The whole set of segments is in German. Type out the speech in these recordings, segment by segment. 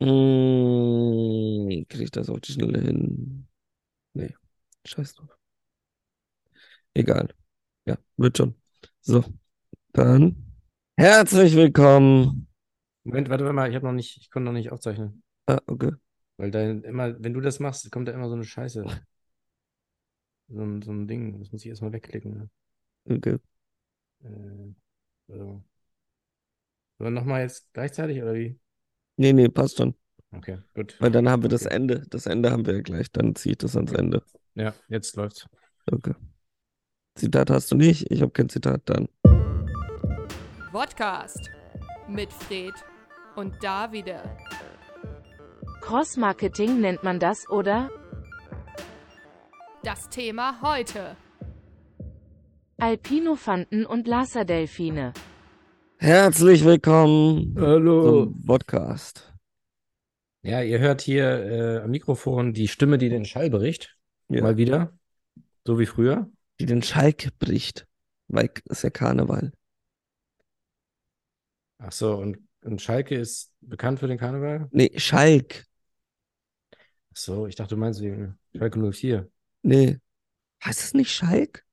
Mm, krieg ich das auf die Schnelle hin? Nee, scheiß drauf. Egal. Ja, wird schon. So, dann herzlich willkommen. Moment, warte mal, ich habe noch nicht, ich konnte noch nicht aufzeichnen. Ah, okay. Weil da immer, wenn du das machst, kommt da immer so eine Scheiße. So ein, so ein Ding. Das muss ich erstmal wegklicken. Ne? Okay. Äh, so. Wir nochmal jetzt gleichzeitig oder wie? Nee, nee, passt schon. Okay, gut. Weil dann haben wir das Okay. Ende. Das Ende haben wir ja gleich. Dann ziehe ich das ans. Ende. Ja, jetzt läuft's. Okay. Zitat hast du nicht? Ich habe kein Zitat dann. Podcast mit Fred und Davide. Cross-Marketing nennt man das, oder? Das Thema heute. Alpinofanten und Laserdelfine. Herzlich willkommen Hallo. zum Podcast. Ja, ihr hört hier äh, am Mikrofon die Stimme, die den Schall bricht. Ja. Mal wieder. So wie früher. Die den Schalk bricht. Weil es ist ja Karneval. Ach so, und, und Schalke ist bekannt für den Karneval? Nee, Schalk. Ach so, ich dachte, du meinst wegen Schalke 04. Nee. Heißt es nicht Schalk?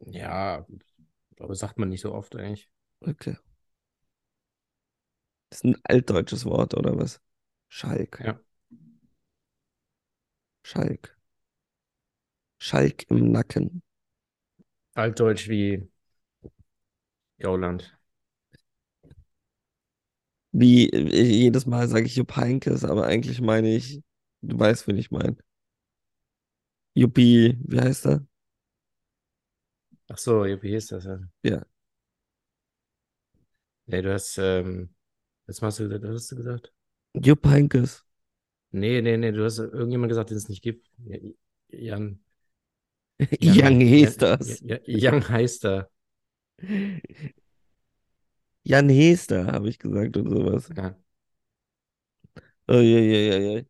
Ja, aber sagt man nicht so oft eigentlich. Okay. Das ist ein altdeutsches Wort, oder was? Schalk. Ja. Schalk. Schalk im Nacken. Altdeutsch wie Gauland. Wie äh, jedes Mal sage ich Jupp Heynckes, aber eigentlich meine ich, du weißt, wen ich meine. Juppie, wie heißt er? Ach so, wie hieß das ja? Ja. Nee, du hast, ähm, jetzt hast du gesagt, was hast du gesagt? Jupp Heynckes. Nee, nee, nee, du hast irgendjemand gesagt, den es nicht gibt. Ja, Jan. Jan- das. Ja, ja, Young heißt er. Jan Hester, habe ich gesagt und sowas. Ja, Oh, je, je, je, je.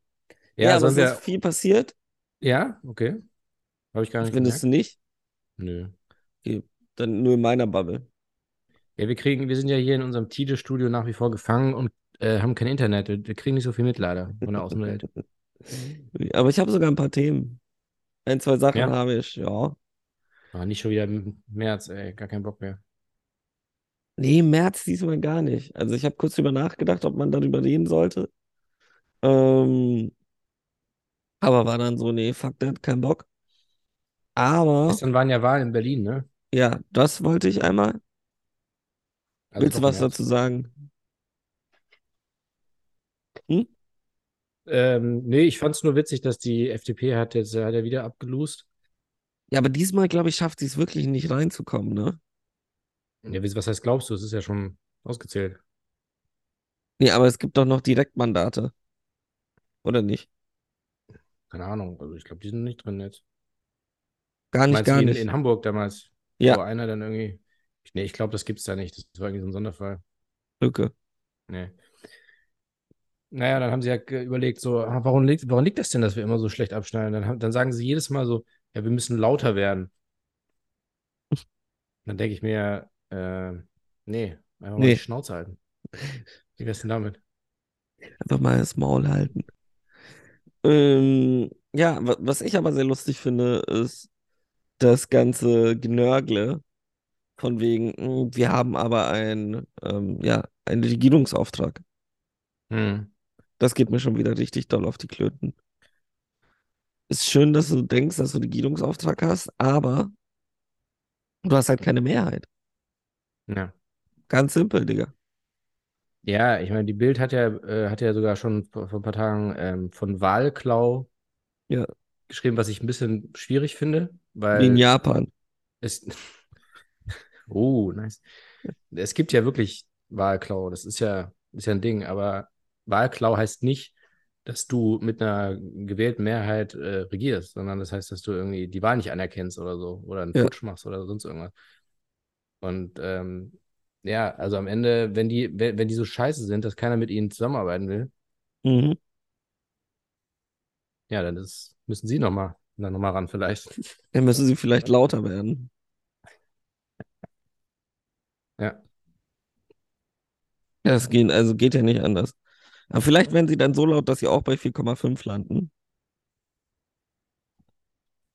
ja, Ja, aber es wir. ist viel passiert. Ja, okay. Habe ich gar nicht Findest du gemerkt. nicht? Nö. Okay, dann nur in meiner Bubble. Ja, wir kriegen, wir sind ja hier in unserem Tide-Studio nach wie vor gefangen und äh, haben kein Internet. Wir, kriegen nicht so viel mit, leider, von der Außenwelt. Aber ich habe sogar ein paar Themen. Ein, zwei Sachen Ja? habe ich, ja. Ah, nicht schon wieder im März, ey, gar keinen Bock mehr. Nee, im März diesmal gar nicht. Also ich habe kurz drüber nachgedacht, ob man darüber reden sollte. Ähm, aber war dann so, nee, fuck that, kein Bock. Aber, Gestern waren ja Wahlen in Berlin, ne? ja, das wollte ich einmal. Also Willst du was dazu sagen? Hm? Ähm, nee, ich fand es nur witzig, dass die FDP hat jetzt hat ja wieder abgelost. Ja, aber diesmal, glaube ich, schafft sie es wirklich nicht reinzukommen, ne? Ja, was heißt, glaubst du? Es ist ja schon ausgezählt. Nee, aber es gibt doch noch Direktmandate. Oder nicht? Keine Ahnung. Also ich glaube, die sind nicht drin jetzt. Gar nicht, Meinst gar in, nicht. in Hamburg damals? Ja. Wo einer dann irgendwie. Nee, ich glaube, das gibt's da nicht. Das war irgendwie so ein Sonderfall. Lücke. Nee. Naja, dann haben sie ja überlegt, so, ah, warum liegt, warum liegt das denn, dass wir immer so schlecht abschneiden? Dann, dann sagen sie jedes Mal so, ja, wir müssen lauter werden. Dann denke ich mir, äh, nee, einfach mal Nee. die Schnauze halten. Wie wär's denn damit? Einfach mal das Maul halten. Ähm, ja, wa- was ich aber sehr lustig finde, ist das ganze Genörgle von wegen, mh, wir haben aber ein, ähm, ja, einen Regierungsauftrag. Hm. Das geht mir schon wieder richtig doll auf die Klöten. Ist schön, dass du denkst, dass du einen Regierungsauftrag hast, aber du hast halt keine Mehrheit. Ja. Ganz simpel, Digga. Ja, ich meine, die Bild hat ja, äh, hat ja sogar schon vor, vor ein paar Tagen ähm, von Wahlklau Ja. geschrieben, was ich ein bisschen schwierig finde, Wie in weil Japan. es. Oh, nice. Es gibt ja wirklich Wahlklau, das ist ja, ist ja ein Ding, aber Wahlklau heißt nicht, dass du mit einer gewählten Mehrheit äh, regierst, sondern das heißt, dass du irgendwie die Wahl nicht anerkennst oder so oder einen Ja. Putsch machst oder sonst irgendwas. Und ähm, ja, also am Ende, wenn die, wenn, wenn die so scheiße sind, dass keiner mit ihnen zusammenarbeiten will, Mhm. ja, dann ist, müssen sie nochmal noch mal ran vielleicht. Dann müssen sie vielleicht lauter werden. Ja. Ja, es geht, also geht ja nicht anders. Aber vielleicht werden sie dann so laut, dass sie auch bei 4,5 landen.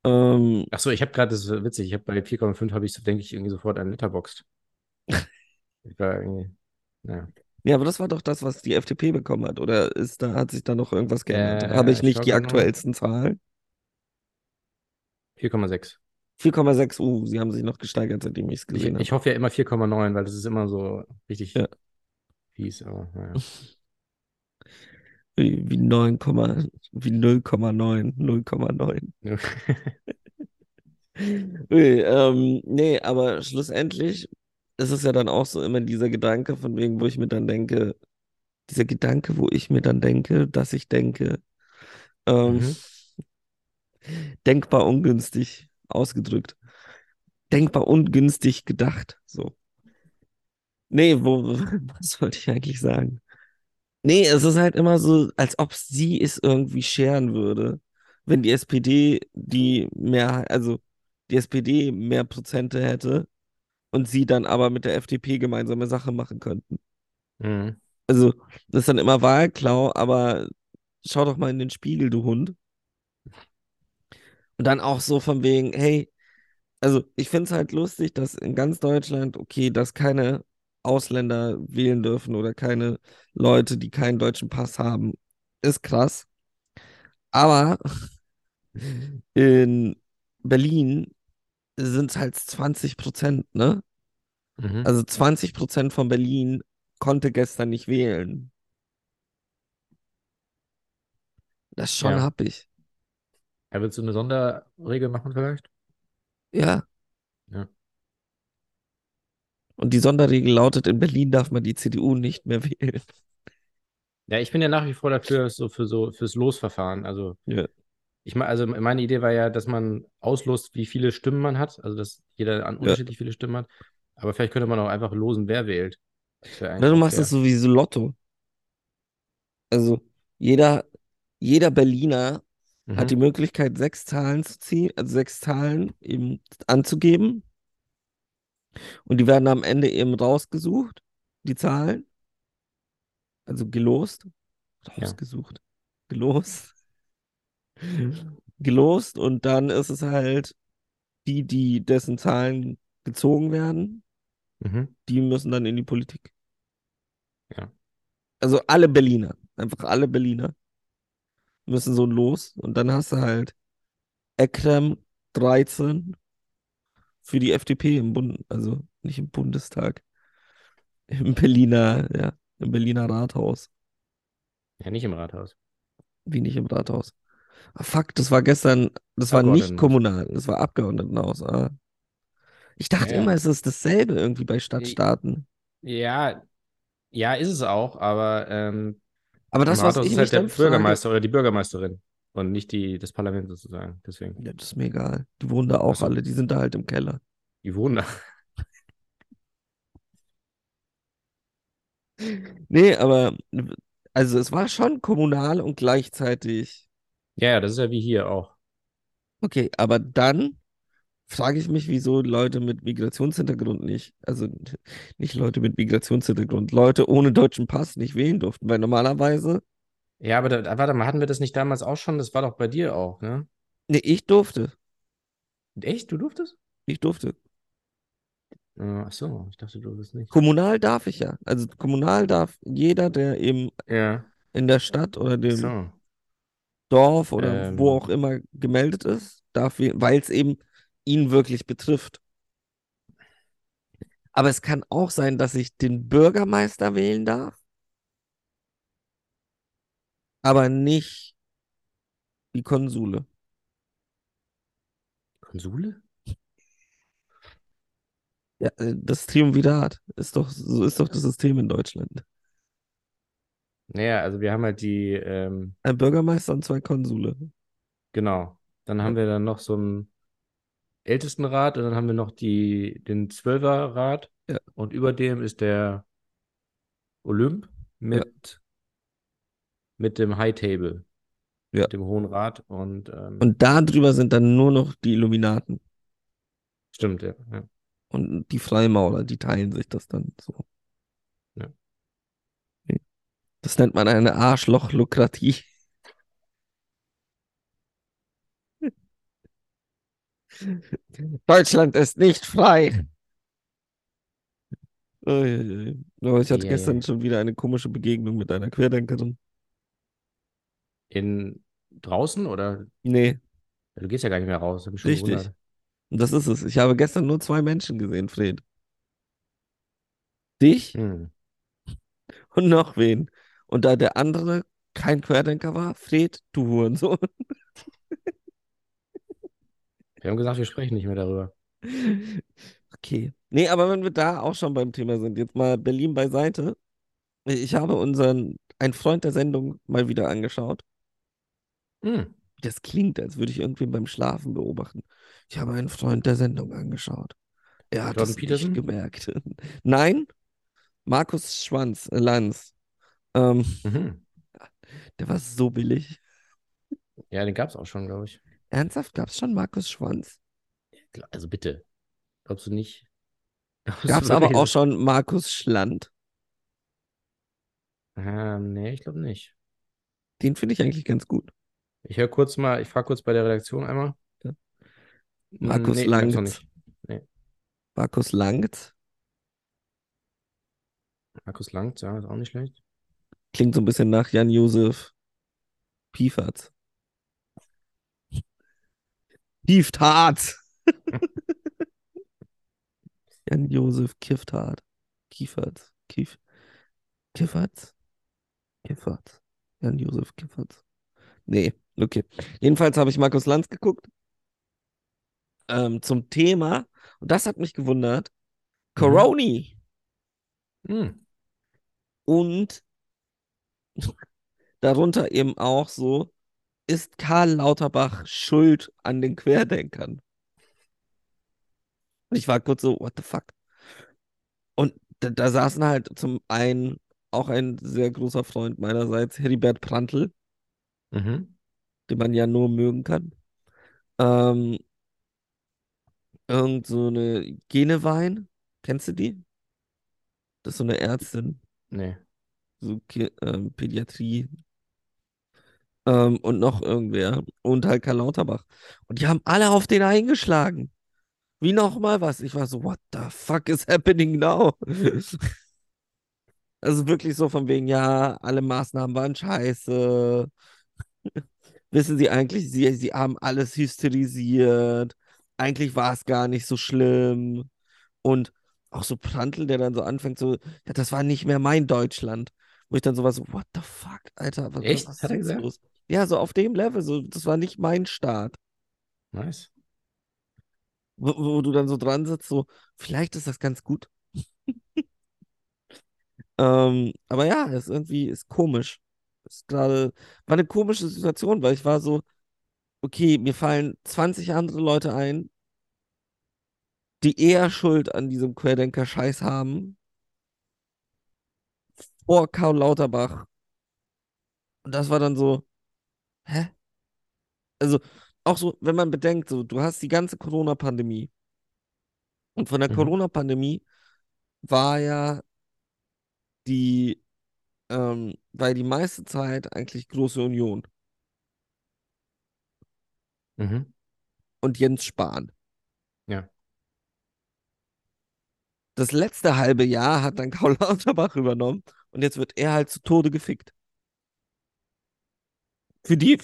Ähm, Ach so, ich habe gerade, das ist witzig, ich habe bei 4,5 habe ich, so, denke ich, irgendwie sofort an Letterboxd. ich war irgendwie, naja. ja, aber das war doch das, was die FDP bekommen hat. Oder ist da, hat sich da noch irgendwas geändert? Äh, Habe ich ich nicht die mal. aktuellsten Zahlen? 4,6. 4,6, uh, sie haben sich noch gesteigert, seitdem ich es gesehen habe. ich hoffe ja immer 4,9, weil das ist immer so richtig Ja. fies, aber naja. Wie, wie 9, wie 0,9, 0,9. Ui, ähm, nee, aber schlussendlich ist es ja dann auch so immer dieser Gedanke, von wegen, wo ich mir dann denke, dieser Gedanke, wo ich mir dann denke, dass ich denke, ähm, Mhm. denkbar ungünstig ausgedrückt. Denkbar ungünstig gedacht, so. Nee, wo, was wollte ich eigentlich sagen? Nee, es ist halt immer so, als ob sie es irgendwie scheren würde, wenn die SPD die mehr, also die SPD mehr Prozente hätte und sie dann aber mit der FDP gemeinsame Sache machen könnten. Mhm. Also, das ist dann immer Wahlklau, aber schau doch mal in den Spiegel, du Hund. Und dann auch so von wegen, hey, also ich finde es halt lustig, dass in ganz Deutschland, okay, dass keine Ausländer wählen dürfen oder keine Leute, die keinen deutschen Pass haben, ist krass. Aber in Berlin sind es halt 20 Prozent, ne? Mhm. Also 20 Prozent von Berlin konnte gestern nicht wählen. Das ist schon Ja. happig. Ja, willst du eine Sonderregel machen vielleicht? Ja. Ja. Und die Sonderregel lautet, in Berlin darf man die CDU nicht mehr wählen. Ja, ich bin ja nach wie vor dafür, so für so fürs Losverfahren. Also Ja. ich meine, also meine Idee war ja, dass man auslost, wie viele Stimmen man hat, also dass jeder an unterschiedlich viele Stimmen hat. Aber vielleicht könnte man auch einfach losen, wer wählt. Das eigentlich du machst es so wie so Lotto. Also jeder, jeder Berliner hat Mhm. die Möglichkeit, sechs Zahlen zu ziehen, also sechs Zahlen eben anzugeben. Und die werden am Ende eben rausgesucht, die Zahlen. Also gelost. Rausgesucht. Gelost. Gelost. Und dann ist es halt die, die dessen Zahlen gezogen werden, Mhm. die müssen dann in die Politik. Ja. Also alle Berliner, einfach alle Berliner müssen so los und dann hast du halt Ekrem 13 für die FDP im Bund, also nicht im Bundestag, im Berliner, ja, im Berliner Rathaus, Ja, nicht im Rathaus. wie nicht im Rathaus. Ah, fuck, das war gestern, das war nicht kommunal, das war Abgeordnetenhaus. Ah. Ich dachte ja. immer, es ist dasselbe irgendwie bei Stadtstaaten. Ja, ja, ist es auch, aber ähm, Aber das, was ich ist halt der dann frage, Bürgermeister oder die Bürgermeisterin und nicht die, das Parlament sozusagen. Deswegen. ja, das ist mir egal. Die wohnen da auch Ach so. alle, die sind da halt im Keller. Die wohnen da. Nee, aber also es war schon kommunal und gleichzeitig. Ja, ja, das ist ja wie hier auch. Okay, aber dann frage ich mich, wieso Leute mit Migrationshintergrund nicht, also nicht Leute mit Migrationshintergrund, Leute ohne deutschen Pass nicht wählen durften, weil normalerweise, Ja, aber da, warte mal, hatten wir das nicht damals auch schon? Das war doch bei dir auch, ne? nee, ich durfte, Echt? Du durftest? ich durfte. Äh, ach so, ich dachte, du durftest nicht. Kommunal darf ich ja. Also kommunal darf jeder, der eben Ja, in der Stadt oder dem so. Dorf oder wo Ähm. auch immer gemeldet ist, darf weil es eben ihn wirklich betrifft. Aber es kann auch sein, dass ich den Bürgermeister wählen darf, aber nicht die Konsule. Konsule? Ja, äh, das Triumvirat ist doch, so ist doch das System in Deutschland. Naja, also wir haben halt die, ähm, Ein Bürgermeister und zwei Konsule. genau. Dann haben wir dann noch so einen Ältestenrat und dann haben wir noch die, den Zwölferrat. Ja. Und über dem ist der Olymp mit, mit dem High Table. Ja. Mit dem Hohen Rat und, ähm, Und da drüber sind dann nur noch die Illuminaten stimmt, ja. ja. und die Freimaurer, die teilen sich das dann so. Ja. Das nennt man eine Arschloch-Lukratie. Deutschland ist nicht frei. Oh, ich hatte Ja, gestern ja. schon wieder eine komische Begegnung mit einer Querdenkerin. In draußen oder? Nee, Du gehst ja gar nicht mehr raus. Richtig. gewundert. und das ist es. Ich habe gestern nur zwei Menschen gesehen, Fred. Dich Hm. und noch wen. Und da der andere kein Querdenker war, Fred, du Hurensohn. Wir haben gesagt, wir sprechen nicht mehr darüber. Okay. Nee, aber wenn wir da auch schon beim Thema sind, jetzt mal Berlin beiseite. Ich habe unseren, ein Freund der Sendung mal wieder angeschaut. Hm. Das klingt, als würde ich irgendwen beim Schlafen beobachten. Ich habe einen Freund der Sendung angeschaut. Er hat Jordan es nicht Peterson? gemerkt. Nein, Markus Schwanz, äh, Lanz. Ähm, Mhm. der war so billig. Ja, den gab es auch schon, glaube ich. Ernsthaft, gab es schon Markus Schwanz? Also bitte. Glaubst du nicht? Gab es aber auch schon Markus Schland? Ähm, nee, ich glaube nicht. Den finde ich eigentlich ganz gut. Ich höre kurz mal, ich frage kurz bei der Redaktion einmal. Ja. Hm, Markus nee, Langt. nicht. Markus Langt. Markus Langt, ja, ist auch nicht schlecht. Klingt so ein bisschen nach Jan-Josef Pieferts. Pieft hart. Jan-Josef kifft hart. Kieferts. Kief. Kifferts? Kifferts. Jan-Josef Kifferts. Nee, okay. Jedenfalls habe ich Markus Lanz geguckt. Ähm, zum Thema, und das hat mich gewundert, Mhm. Coroni. Hm. Und darunter eben auch so, ist Karl Lauterbach schuld an den Querdenkern? Und ich war kurz so, what the fuck? Und da, da saßen halt zum einen auch ein sehr großer Freund meinerseits, Heribert Prantl, Mhm. den man ja nur mögen kann. Ähm, irgend so eine Genewein, kennst du die? Das ist so eine Ärztin. Nee. so Ki ähm, Pädiatrie ähm, und noch irgendwer und halt Karl Lauterbach. Und die haben alle auf den eingeschlagen. Wie nochmal was? Ich war so, what the fuck is happening now? Also wirklich so von wegen, ja, alle Maßnahmen waren scheiße. Wissen Sie eigentlich, Sie, Sie haben alles hysterisiert. Eigentlich war es gar nicht so schlimm. Und auch so Prantl, der dann so anfängt, so, ja, das war nicht mehr mein Deutschland. Wo ich dann so war, so, what the fuck, Alter, was, Echt? was ist Hat er gesagt? los? Ja, so auf dem Level, so, das war nicht mein Staat. Nice. Wo, wo du dann so dran sitzt, so, vielleicht ist das ganz gut. Ähm, aber ja, ist irgendwie, ist komisch. Ist gerade, war eine komische Situation, weil ich war so, okay, mir fallen 20 andere Leute ein, die eher Schuld an diesem Querdenker-Scheiß haben, vor Karl Lauterbach. Und das war dann so, hä? Also, auch so, wenn man bedenkt, so, du hast die ganze Corona-Pandemie. Und von der Mhm. Corona-Pandemie war ja die, ähm, war die meiste Zeit eigentlich Große Union Mhm. und Jens Spahn. Ja. Das letzte halbe Jahr hat dann Karl Lauterbach übernommen und jetzt wird er halt zu Tode gefickt. Für die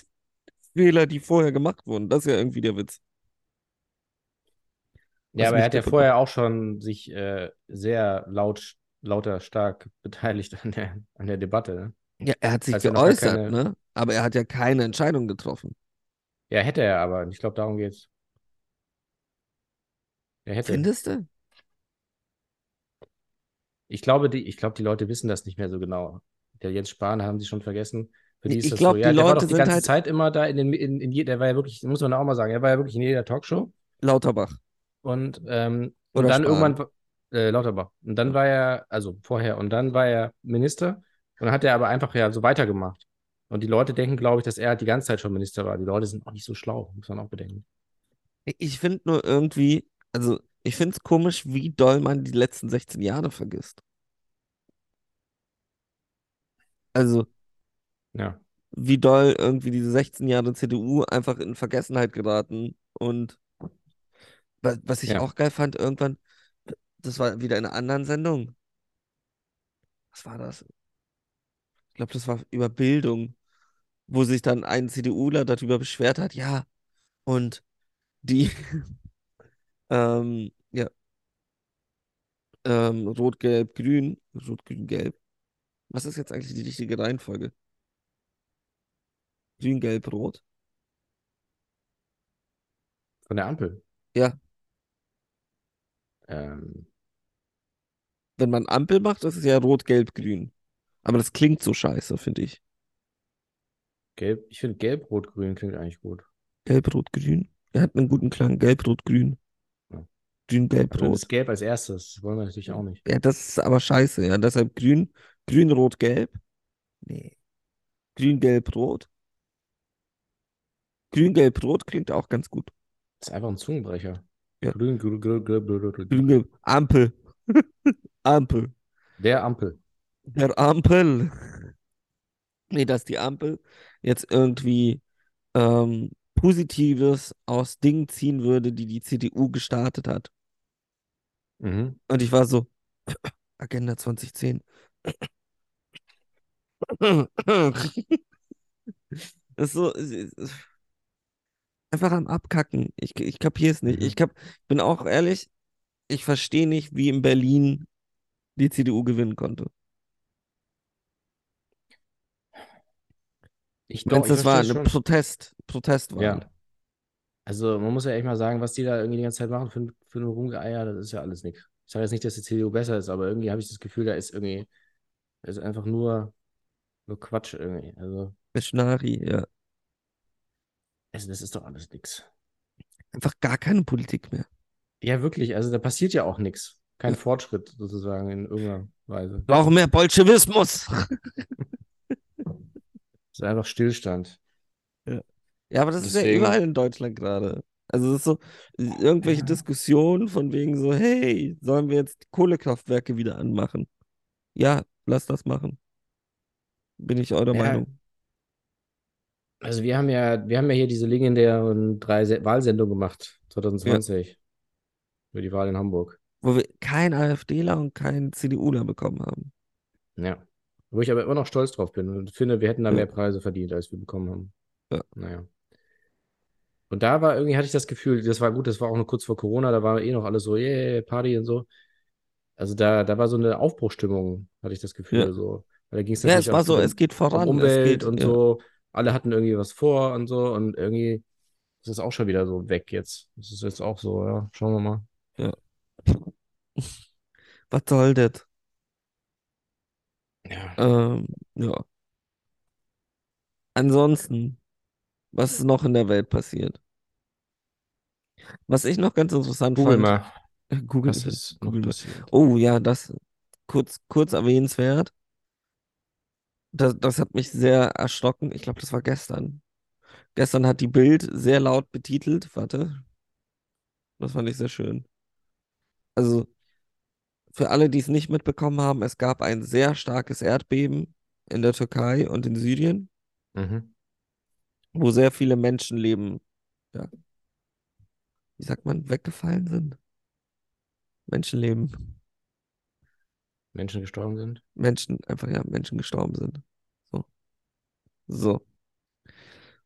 Fehler, die vorher gemacht wurden. Das ist ja irgendwie der Witz. Ja, Was aber er hat ja vorher auch schon sich äh, sehr laut, lauter, stark beteiligt an der, an der Debatte. Ne? Ja, er hat sich Als noch gar geäußert, keine- ne? Aber er hat ja keine Entscheidung getroffen. Ja, hätte er aber. Ich glaube, darum geht's. Er hätte. Findest du? Ich glaube, die, ich glaube, die Leute wissen das nicht mehr so genau. Der Jens Spahn haben sie schon vergessen. Die Ich ist das glaub, so. Ja, die der war Leute doch die ganze halt- Zeit immer da in den, in, in je- der war ja wirklich, muss man auch mal sagen, er war ja wirklich in jeder Talkshow. Lauterbach. Und, ähm, und dann Spahn. irgendwann, äh, Lauterbach. Und dann war er, also vorher, und dann war er Minister. Und dann hat er aber einfach ja so weitergemacht. Und die Leute denken, glaube ich, dass er die ganze Zeit schon Minister war. Die Leute sind auch nicht so schlau, muss man auch bedenken. Ich finde nur irgendwie, also ich finde es komisch, wie doll man die letzten 16 Jahre vergisst. Also, Ja. wie doll irgendwie diese 16 Jahre CDU einfach in Vergessenheit geraten. Und wa- was ich Ja. auch geil fand, irgendwann, das war wieder in einer anderen Sendung. Was war das? Ich glaube, das war über Bildung, wo sich dann ein CDUler darüber beschwert hat, ja, und die, ähm, ja, ähm, Rot, Gelb, Grün, Rot, Grün, Gelb. Was ist jetzt eigentlich die richtige Reihenfolge? Grün, Gelb, Rot? Von der Ampel. Ja, Ähm, wenn man Ampel macht, das ist ja Rot, Gelb, Grün. Aber das klingt so scheiße, finde ich. gelb, ich finde gelb, rot, grün klingt eigentlich gut. Gelb, Rot, Grün. Er hat einen guten Klang. Gelb, Rot, Grün. Ja. Grün, Gelb, Aber dann Rot. ist gelb als erstes. Das wollen wir natürlich auch nicht. Ja, das ist aber scheiße, ja. Deshalb Grün, Grün, Rot, Gelb. Nee. Grün, Gelb, Rot. Grün, Gelb, Rot klingt auch ganz gut. Das ist einfach ein Zungenbrecher. Ja. Grün, grün, grün, grün, grün, grün. Grün. Ampel. Ampel. Der Ampel. Der Ampel. Nee, dass die Ampel jetzt irgendwie ähm, Positives aus Dingen ziehen würde, die die CDU gestartet hat. Mhm. Und ich war so, Agenda 2010. Das ist so, einfach am Abkacken. Ich, ich kapiere es nicht. Mhm. Ich kap, bin auch ehrlich, ich verstehe nicht, wie in Berlin die CDU gewinnen konnte. Ich ich das war eine. Protest, Protestwahl. Ja. Also man muss ja echt mal sagen, was die da irgendwie die ganze Zeit machen für, für eine Rumgeeier, das ist ja alles nichts. Ich sage jetzt nicht, dass die CDU besser ist, aber irgendwie habe ich das Gefühl, da ist irgendwie, da ist einfach nur, nur Quatsch irgendwie. Also, Missionari, ja. Also das ist doch alles nichts. Einfach gar keine Politik mehr. Ja, wirklich, also da passiert ja auch nichts. Kein Fortschritt sozusagen in irgendeiner Weise. Brauchen mehr Bolschewismus. Es ist einfach Stillstand. Ja, aber das ist ja Deswegen- überall in Deutschland gerade. Also es ist so, irgendwelche Ja. Diskussionen von wegen so, hey, sollen wir jetzt Kohlekraftwerke wieder anmachen? Ja, lass das machen. Bin ich eurer Ja. Meinung. Also wir haben ja, wir haben ja hier diese legendären drei Se Wahlsendungen gemacht, 2020. Über die Wahl in Hamburg. Wo wir keinen AfDler und keinen CDUler bekommen haben. Ja. Wo ich aber immer noch stolz drauf bin und finde, wir hätten da Ja. mehr Preise verdient, als wir bekommen haben. Ja. Naja. Und da war irgendwie, hatte ich das Gefühl, das war gut, das war auch noch kurz vor Corona, da war eh noch alles so, yeah, Party und so. Also da, da war so eine Aufbruchstimmung, hatte ich das Gefühl, Ja. so. Weil da ging es Ja, es war so, um, es geht um voran. Es Umwelt geht, und ja. so. Alle hatten irgendwie was vor und so und irgendwie ist es auch schon wieder so weg jetzt. Das ist jetzt auch so, ja, schauen wir mal. Was soll das? Ja. Ähm, ja. Ansonsten, was ist noch in der Welt passiert? Was ich noch ganz interessant Google fand. mal, Google, was ist Google. Oh ja, das kurz, kurz erwähnenswert. Das, das hat mich sehr erschrocken. Ich glaube, das war gestern. Gestern hat die Bild sehr laut betitelt. Warte. Das fand ich sehr schön. Also, für alle, die es nicht mitbekommen haben, es gab ein sehr starkes Erdbeben in der Türkei und in Syrien, Mhm. wo sehr viele Menschenleben, ja, wie sagt man, weggefallen sind. Menschenleben. Menschen gestorben sind. Menschen, einfach ja, Menschen gestorben sind. So. So.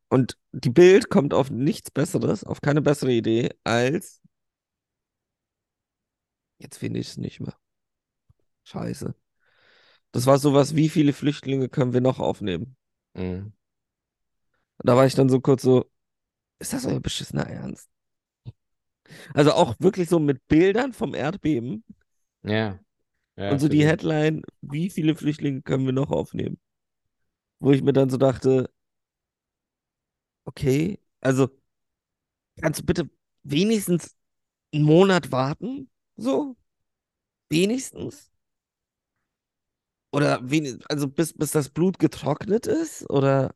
Und die Bild kommt auf nichts Besseres, auf keine bessere Idee, als. Jetzt finde ich es nicht mehr. Scheiße. Das war sowas, wie viele Flüchtlinge können wir noch aufnehmen? Mhm. Da war ich dann so kurz so, ist das euer beschissener Ernst? Also auch wirklich so mit Bildern vom Erdbeben Ja. Ja, und so die Headline, wie viele Flüchtlinge können wir noch aufnehmen? Wo ich mir dann so dachte, okay, also kannst du bitte wenigstens einen Monat warten? So? Wenigstens? Oder wenig, also bis, bis das Blut getrocknet ist? Oder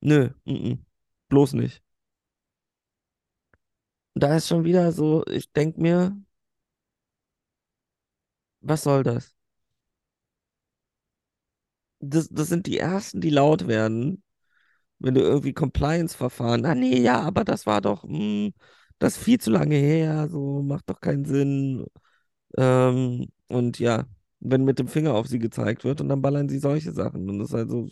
nö, mhm, bloß nicht. Und da ist schon wieder so, ich denke mir, was soll das? das, das sind die ersten, die laut werden, wenn du irgendwie Compliance-Verfahren, ah nee, ja, aber das war doch, hm, das ist viel zu lange her, so macht doch keinen Sinn. Ähm, und ja, wenn mit dem Finger auf sie gezeigt wird und dann ballern sie solche Sachen. Und das ist halt so,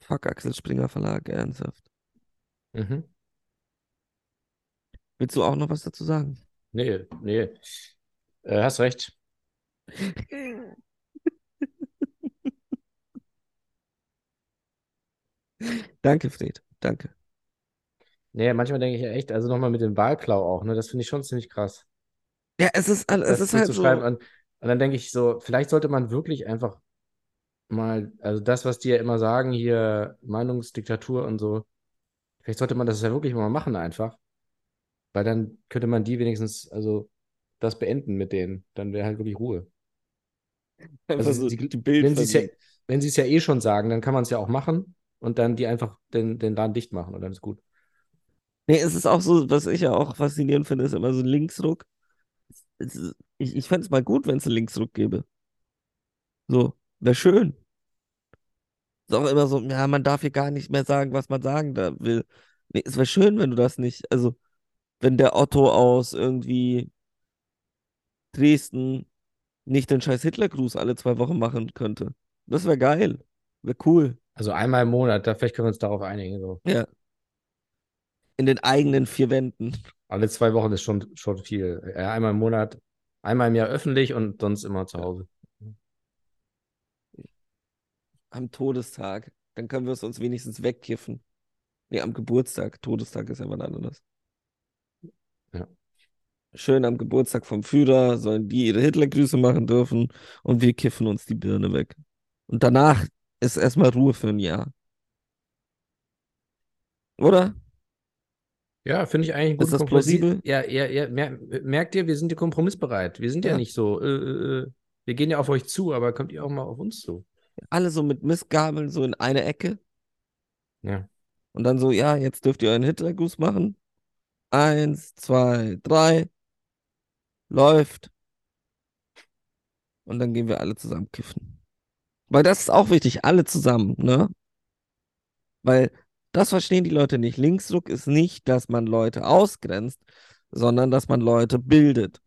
fuck, Axel Springer Verlag, ernsthaft. Mhm. Willst du auch noch was dazu sagen? Nee, nee. Äh, hast recht. Danke, Fred. Danke. Nee, manchmal denke ich ja echt, also nochmal mit dem Wahlklau auch, ne? Das finde ich schon ziemlich krass. Ja, es ist, es das ist halt so. schreiben. Und, und dann denke ich so, vielleicht sollte man wirklich einfach mal, also das, was die ja immer sagen, hier Meinungsdiktatur und so, vielleicht sollte man das ja wirklich mal machen einfach. Weil dann könnte man die wenigstens, also das beenden mit denen. Dann wäre halt wirklich Ruhe. Also so die Bild Wenn sie es ja, es ja eh schon sagen, dann kann man es ja auch machen und dann die einfach den, den Laden dicht machen und dann ist gut. Nee, es ist auch so, was ich ja auch faszinierend finde, ist immer so ein Linksruck. Ist, ich ich fände es mal gut, wenn es einen Linksruck gäbe. So, wäre schön. Ist auch immer so, ja, man darf hier gar nicht mehr sagen, was man sagen will. Nee, es wäre schön, wenn du das nicht, also, wenn der Otto aus irgendwie Dresden nicht den scheiß Hitlergruß alle zwei Wochen machen könnte. Das wäre geil. Wäre cool. Also einmal im Monat, da vielleicht können wir uns darauf einigen. So. Ja. In den eigenen vier Wänden. Alle zwei Wochen ist schon, schon viel. Einmal im Monat, einmal im Jahr öffentlich und sonst immer zu Hause. Am Todestag. Dann können wir es uns wenigstens wegkiffen. Nee, am Geburtstag. Todestag ist ja was anderes. Schön am Geburtstag vom Führer sollen die ihre Hitlergrüße machen dürfen und wir kiffen uns die Birne weg. Und danach ist erstmal Ruhe für ein Jahr. Oder? Ja, finde ich eigentlich einen Ist das Kompromiss. plausibel? Ja, ja, ja, mer merkt ihr, wir sind ja kompromissbereit. Wir sind ja, Ja. nicht so, äh, äh, äh, wir gehen ja auf euch zu, aber kommt ihr auch mal auf uns zu? Alle so mit Missgabeln so in eine Ecke. Ja. Und dann so, ja, jetzt dürft ihr euren Hitlergruß machen. Eins, zwei, drei. Läuft. Und dann gehen wir alle zusammen kiffen. Weil das ist auch wichtig, alle zusammen, ne? Weil das verstehen die Leute nicht. Linksruck ist nicht, dass man Leute ausgrenzt, sondern dass man Leute bildet.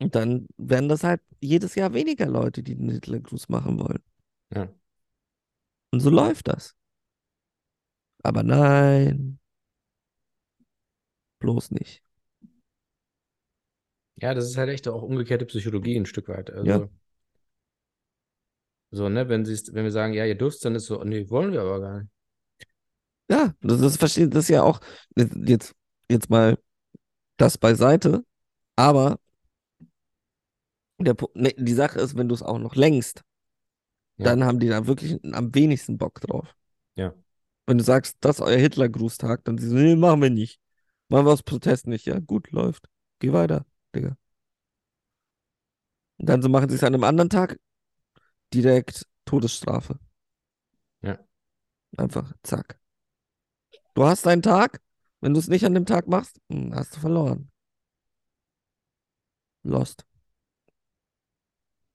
Und dann werden das halt jedes Jahr weniger Leute, die den Hitlergruß machen wollen. Ja. Und so läuft das. Aber nein. Bloß nicht. Ja, das ist halt echt auch umgekehrte Psychologie ein Stück weit. Also, Ja. so, ne, wenn sie wenn wir sagen, ja, ihr dürft, dann ist so, nee, wollen wir aber gar nicht. Ja, das, das verstehe das ist ja auch jetzt, jetzt mal das beiseite. Aber der, ne, die Sache ist, wenn du es auch noch längst, Ja. dann haben die da wirklich am wenigsten Bock drauf. Ja. Wenn du sagst, das ist euer Hitlergrußtag, dann sie so, nee, machen wir nicht. Machen wir aus Protest nicht. Ja, gut, läuft. Geh weiter, Digga. Und dann so machen sie es an einem anderen Tag, direkt Todesstrafe. Ja. Einfach, zack. Du hast deinen Tag, wenn du es nicht an dem Tag machst, hm, hast du verloren. Lost.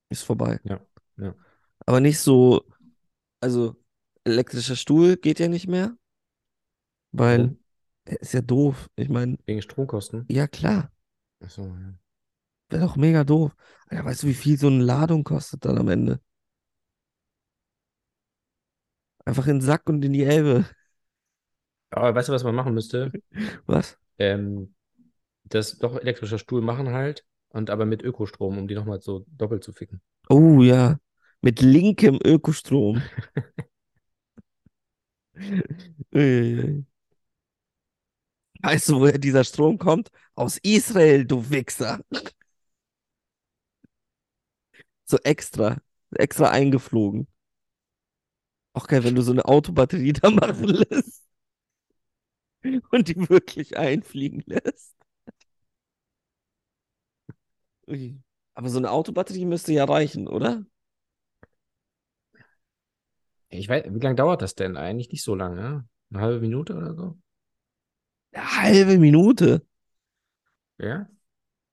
Ist vorbei. Ja, ja. Aber nicht so, also elektrischer Stuhl geht ja nicht mehr, weil er ist ja doof. Ich meine, Wegen Stromkosten. ja klar, Achso, ja. wäre doch mega doof. Alter, weißt du, wie viel so eine Ladung kostet dann am Ende? Einfach in den Sack und in die Elbe. Aber weißt du, was man machen müsste? Was? Ähm, das doch elektrischer Stuhl machen halt und aber mit Ökostrom, um die nochmal so doppelt zu ficken. Oh ja, mit linkem Ökostrom. Weißt du, woher dieser Strom kommt? Aus Israel, du Wichser. So extra, extra eingeflogen. Auch geil, wenn du so eine Autobatterie da machen lässt und die wirklich einfliegen lässt. Aber so eine Autobatterie müsste ja reichen, oder? Ich weiß, wie lange dauert das denn eigentlich? Nicht so lange, ne? Eine halbe Minute oder so? Eine halbe Minute. Ja?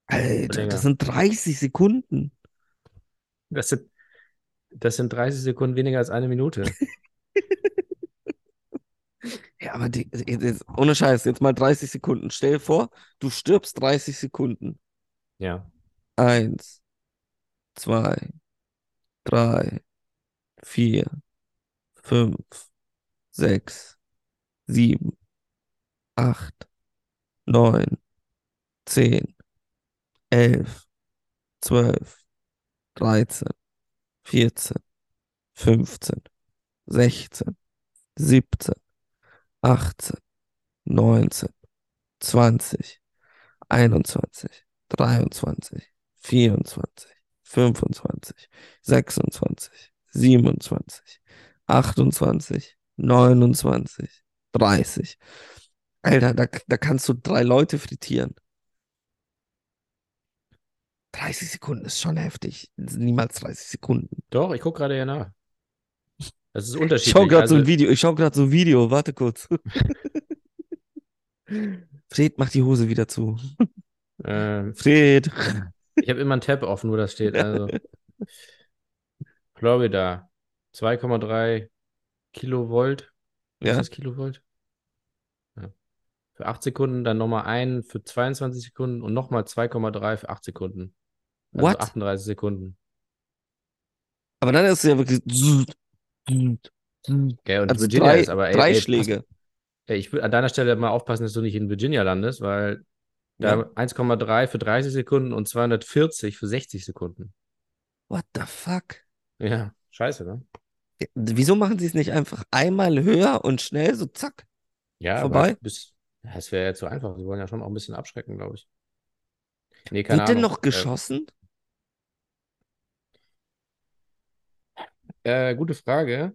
Alter, Länger. das sind 30 Sekunden. Das sind, das sind 30 Sekunden weniger als eine Minute. Ja, aber die, jetzt, ohne Scheiß, jetzt mal 30 Sekunden. Stell dir vor, du stirbst 30 Sekunden. Ja. Eins, zwei, drei, vier, fünf, sechs, sieben, acht, neun, zehn, elf, zwölf, dreizehn, vierzehn, fünfzehn, sechzehn, siebzehn, achtzehn, neunzehn, zwanzig, einundzwanzig, dreiundzwanzig, vierundzwanzig, fünfundzwanzig, sechsundzwanzig, siebenundzwanzig, achtundzwanzig, neunundzwanzig, dreißig. Alter, da, da kannst du drei Leute frittieren. 30 Sekunden ist schon heftig. Niemals 30 Sekunden. Doch, ich gucke gerade ja nach. Das ist Ich unterschiedlich. schau gerade so Also, ein Video. Ich schau gerade so ein Video. Warte kurz. Fred, mach die Hose wieder zu. äh, Fred. ich habe immer einen Tab offen, wo das steht. Also, Florida, 2,3 Kilovolt. Ist Ja. das Kilovolt? Für 8 Sekunden, dann nochmal einen für 22 Sekunden und nochmal 2,3 für 8 Sekunden. Also What? 38 Sekunden. Aber dann ist es ja wirklich. Gell, und Also Virginia drei, ist aber, ey, drei ey, pass- Schläge. ey, ich würde an deiner Stelle mal aufpassen, dass du nicht in Virginia landest, weil da Ja. 1,3 für 30 Sekunden und 240 für 60 Sekunden. What the fuck? Ja, scheiße, ne? Wieso machen sie es nicht einfach einmal höher und schnell, so zack? Ja, Vorbei? bis, das wäre ja zu einfach. Sie wollen ja schon auch ein bisschen abschrecken, glaube ich. Nee, keine Wird denn Ahnung. noch geschossen? Äh, äh, gute Frage.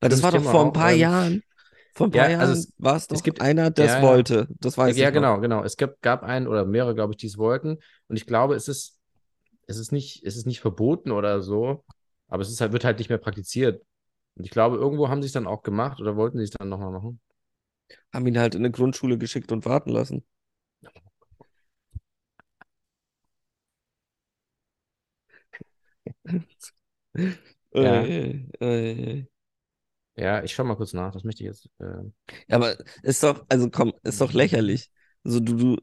Weil das Schönes war doch vor ein auch, paar ähm, Jahren. Vor ein Ja, paar also Jahren es- war es doch es gibt- einer, der es ja, ja. wollte. Das weiß ja, ich noch. genau, genau. Es gab, gab einen oder mehrere, glaube ich, die es wollten. Und ich glaube, es ist, es ist nicht, es ist nicht verboten oder so, aber es ist halt, wird halt nicht mehr praktiziert. Und ich glaube, irgendwo haben sie es dann auch gemacht oder wollten sie es dann nochmal machen. Haben ihn halt in eine Grundschule geschickt und warten lassen. Ja. Äh, äh. Ja, ich schau mal kurz nach. Das möchte ich jetzt. Äh, Ja, aber ist doch, also komm, ist doch lächerlich. Also du, du,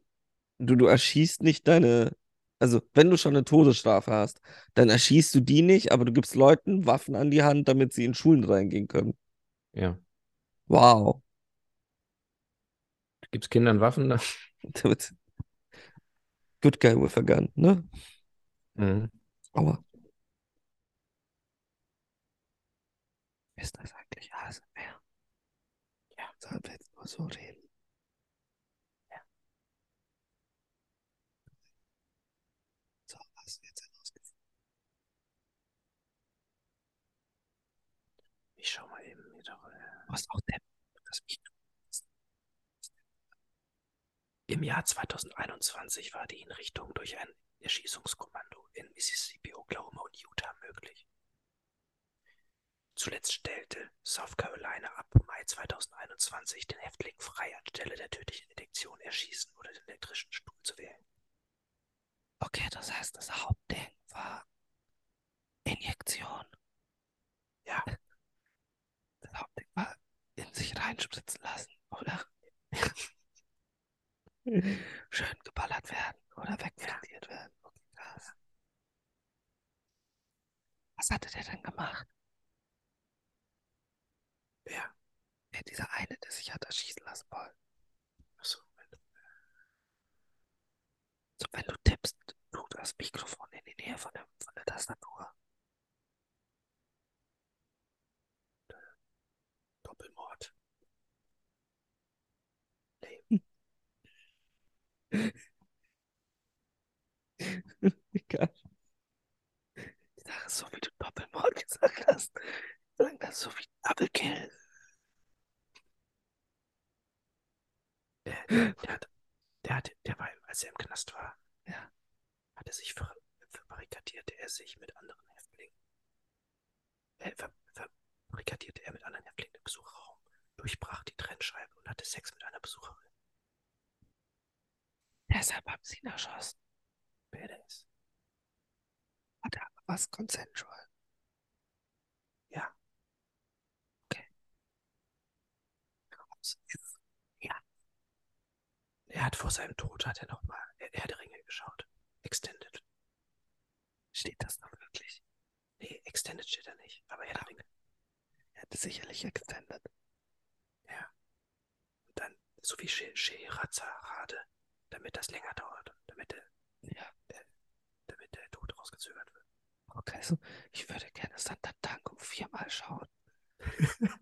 du, du erschießt nicht deine, also wenn du schon eine Todesstrafe hast, dann erschießt du die nicht, aber du gibst Leuten Waffen an die Hand, damit sie in Schulen reingehen können. ja. Wow. Gibt es Kindern Waffen? Damit. Good guy with a gun, ne? Mhm. Aua. Ist das eigentlich ASMR? Ja. Sollen wir jetzt nur so reden? Ja. So, was wird jetzt herausgefunden? Ich schau mal eben wieder. Du hast auch der, das Mikro. Im Jahr 2021 war die Hinrichtung durch ein Erschießungskommando in Mississippi, Oklahoma und Utah möglich. Zuletzt stellte South Carolina ab Mai 2021 den Häftling frei, anstelle der tödlichen Injektion erschießen oder den elektrischen Stuhl zu wählen. Okay, das heißt, das Hauptding war Injektion. Ja. Das Hauptding war in sich reinspritzen lassen, oder? Schön geballert werden oder wegfrittiert werden. Okay, krass. Was hatte der denn gemacht? Wer? Ja, dieser eine, der sich hat erschießen lassen wollen. Achso, Moment. So, wenn du tippst, tu das Mikrofon in die Nähe von der, von der Tastatur. Doppelmord. Egal. Ich sage so, wie du Doppelmord gesagt hast. Ich sage das so wie Double Kill. Der, der, der, hat, der, hat, der war, als er im Knast war, Ja. hat er sich ver, verbarrikadierte er sich mit anderen Häftlingen. Äh, ver, verbarrikadierte er mit anderen Häftlingen im Besucherraum, durchbrach die Trennscheibe und hatte Sex mit einer Besucherin. Deshalb haben sie ihn erschossen. Badass. Hatte aber was consensual. Ja. Okay. Ja. Er hat vor seinem Tod, hat er nochmal Herr der geschaut. Extended. Steht das noch wirklich? Nee, Extended steht er nicht, aber Erdringe. Er hat sicherlich Extended. Ja. Und dann, so wie Scheherazade. She damit das länger dauert, damit der, Ja. der, damit der Tod rausgezögert wird. Okay, so. Ich würde gerne Santa Tango viermal schauen.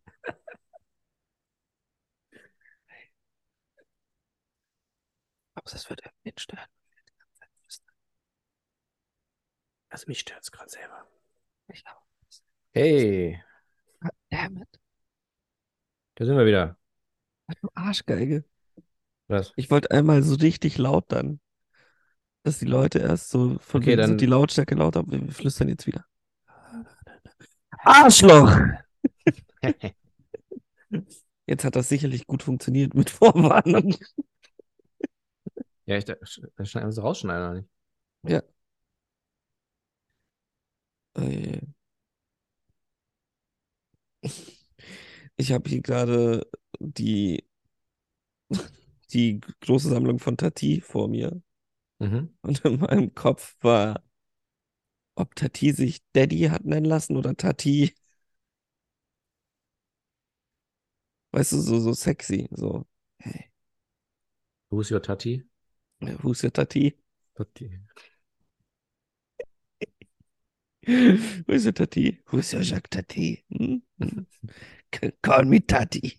Aber das würde ihn stören. Also mich stört es gerade selber. Ich auch. Hey, Damit. da sind wir wieder. Du Arschgeige. Was? Ich wollte einmal so richtig laut dann. Dass die Leute erst so von Okay, dann- sind die Lautstärke lauter, aber wir flüstern jetzt wieder. Arschloch! Jetzt hat das sicherlich gut funktioniert mit Vorwarnung. ja, ich schneiden wir rausschneiden oder nicht? Äh, Ich habe hier gerade die, die große Sammlung von Tati vor mir. Mhm. Und in meinem Kopf war, ob Tati sich Daddy hat nennen lassen oder Tati. Weißt du, so, so sexy. So, hey, Who's your Tati? who's your Tati? Tati. Who's your Tati? Who's your Jacques Tati? Hm? Hm. Call me Tati.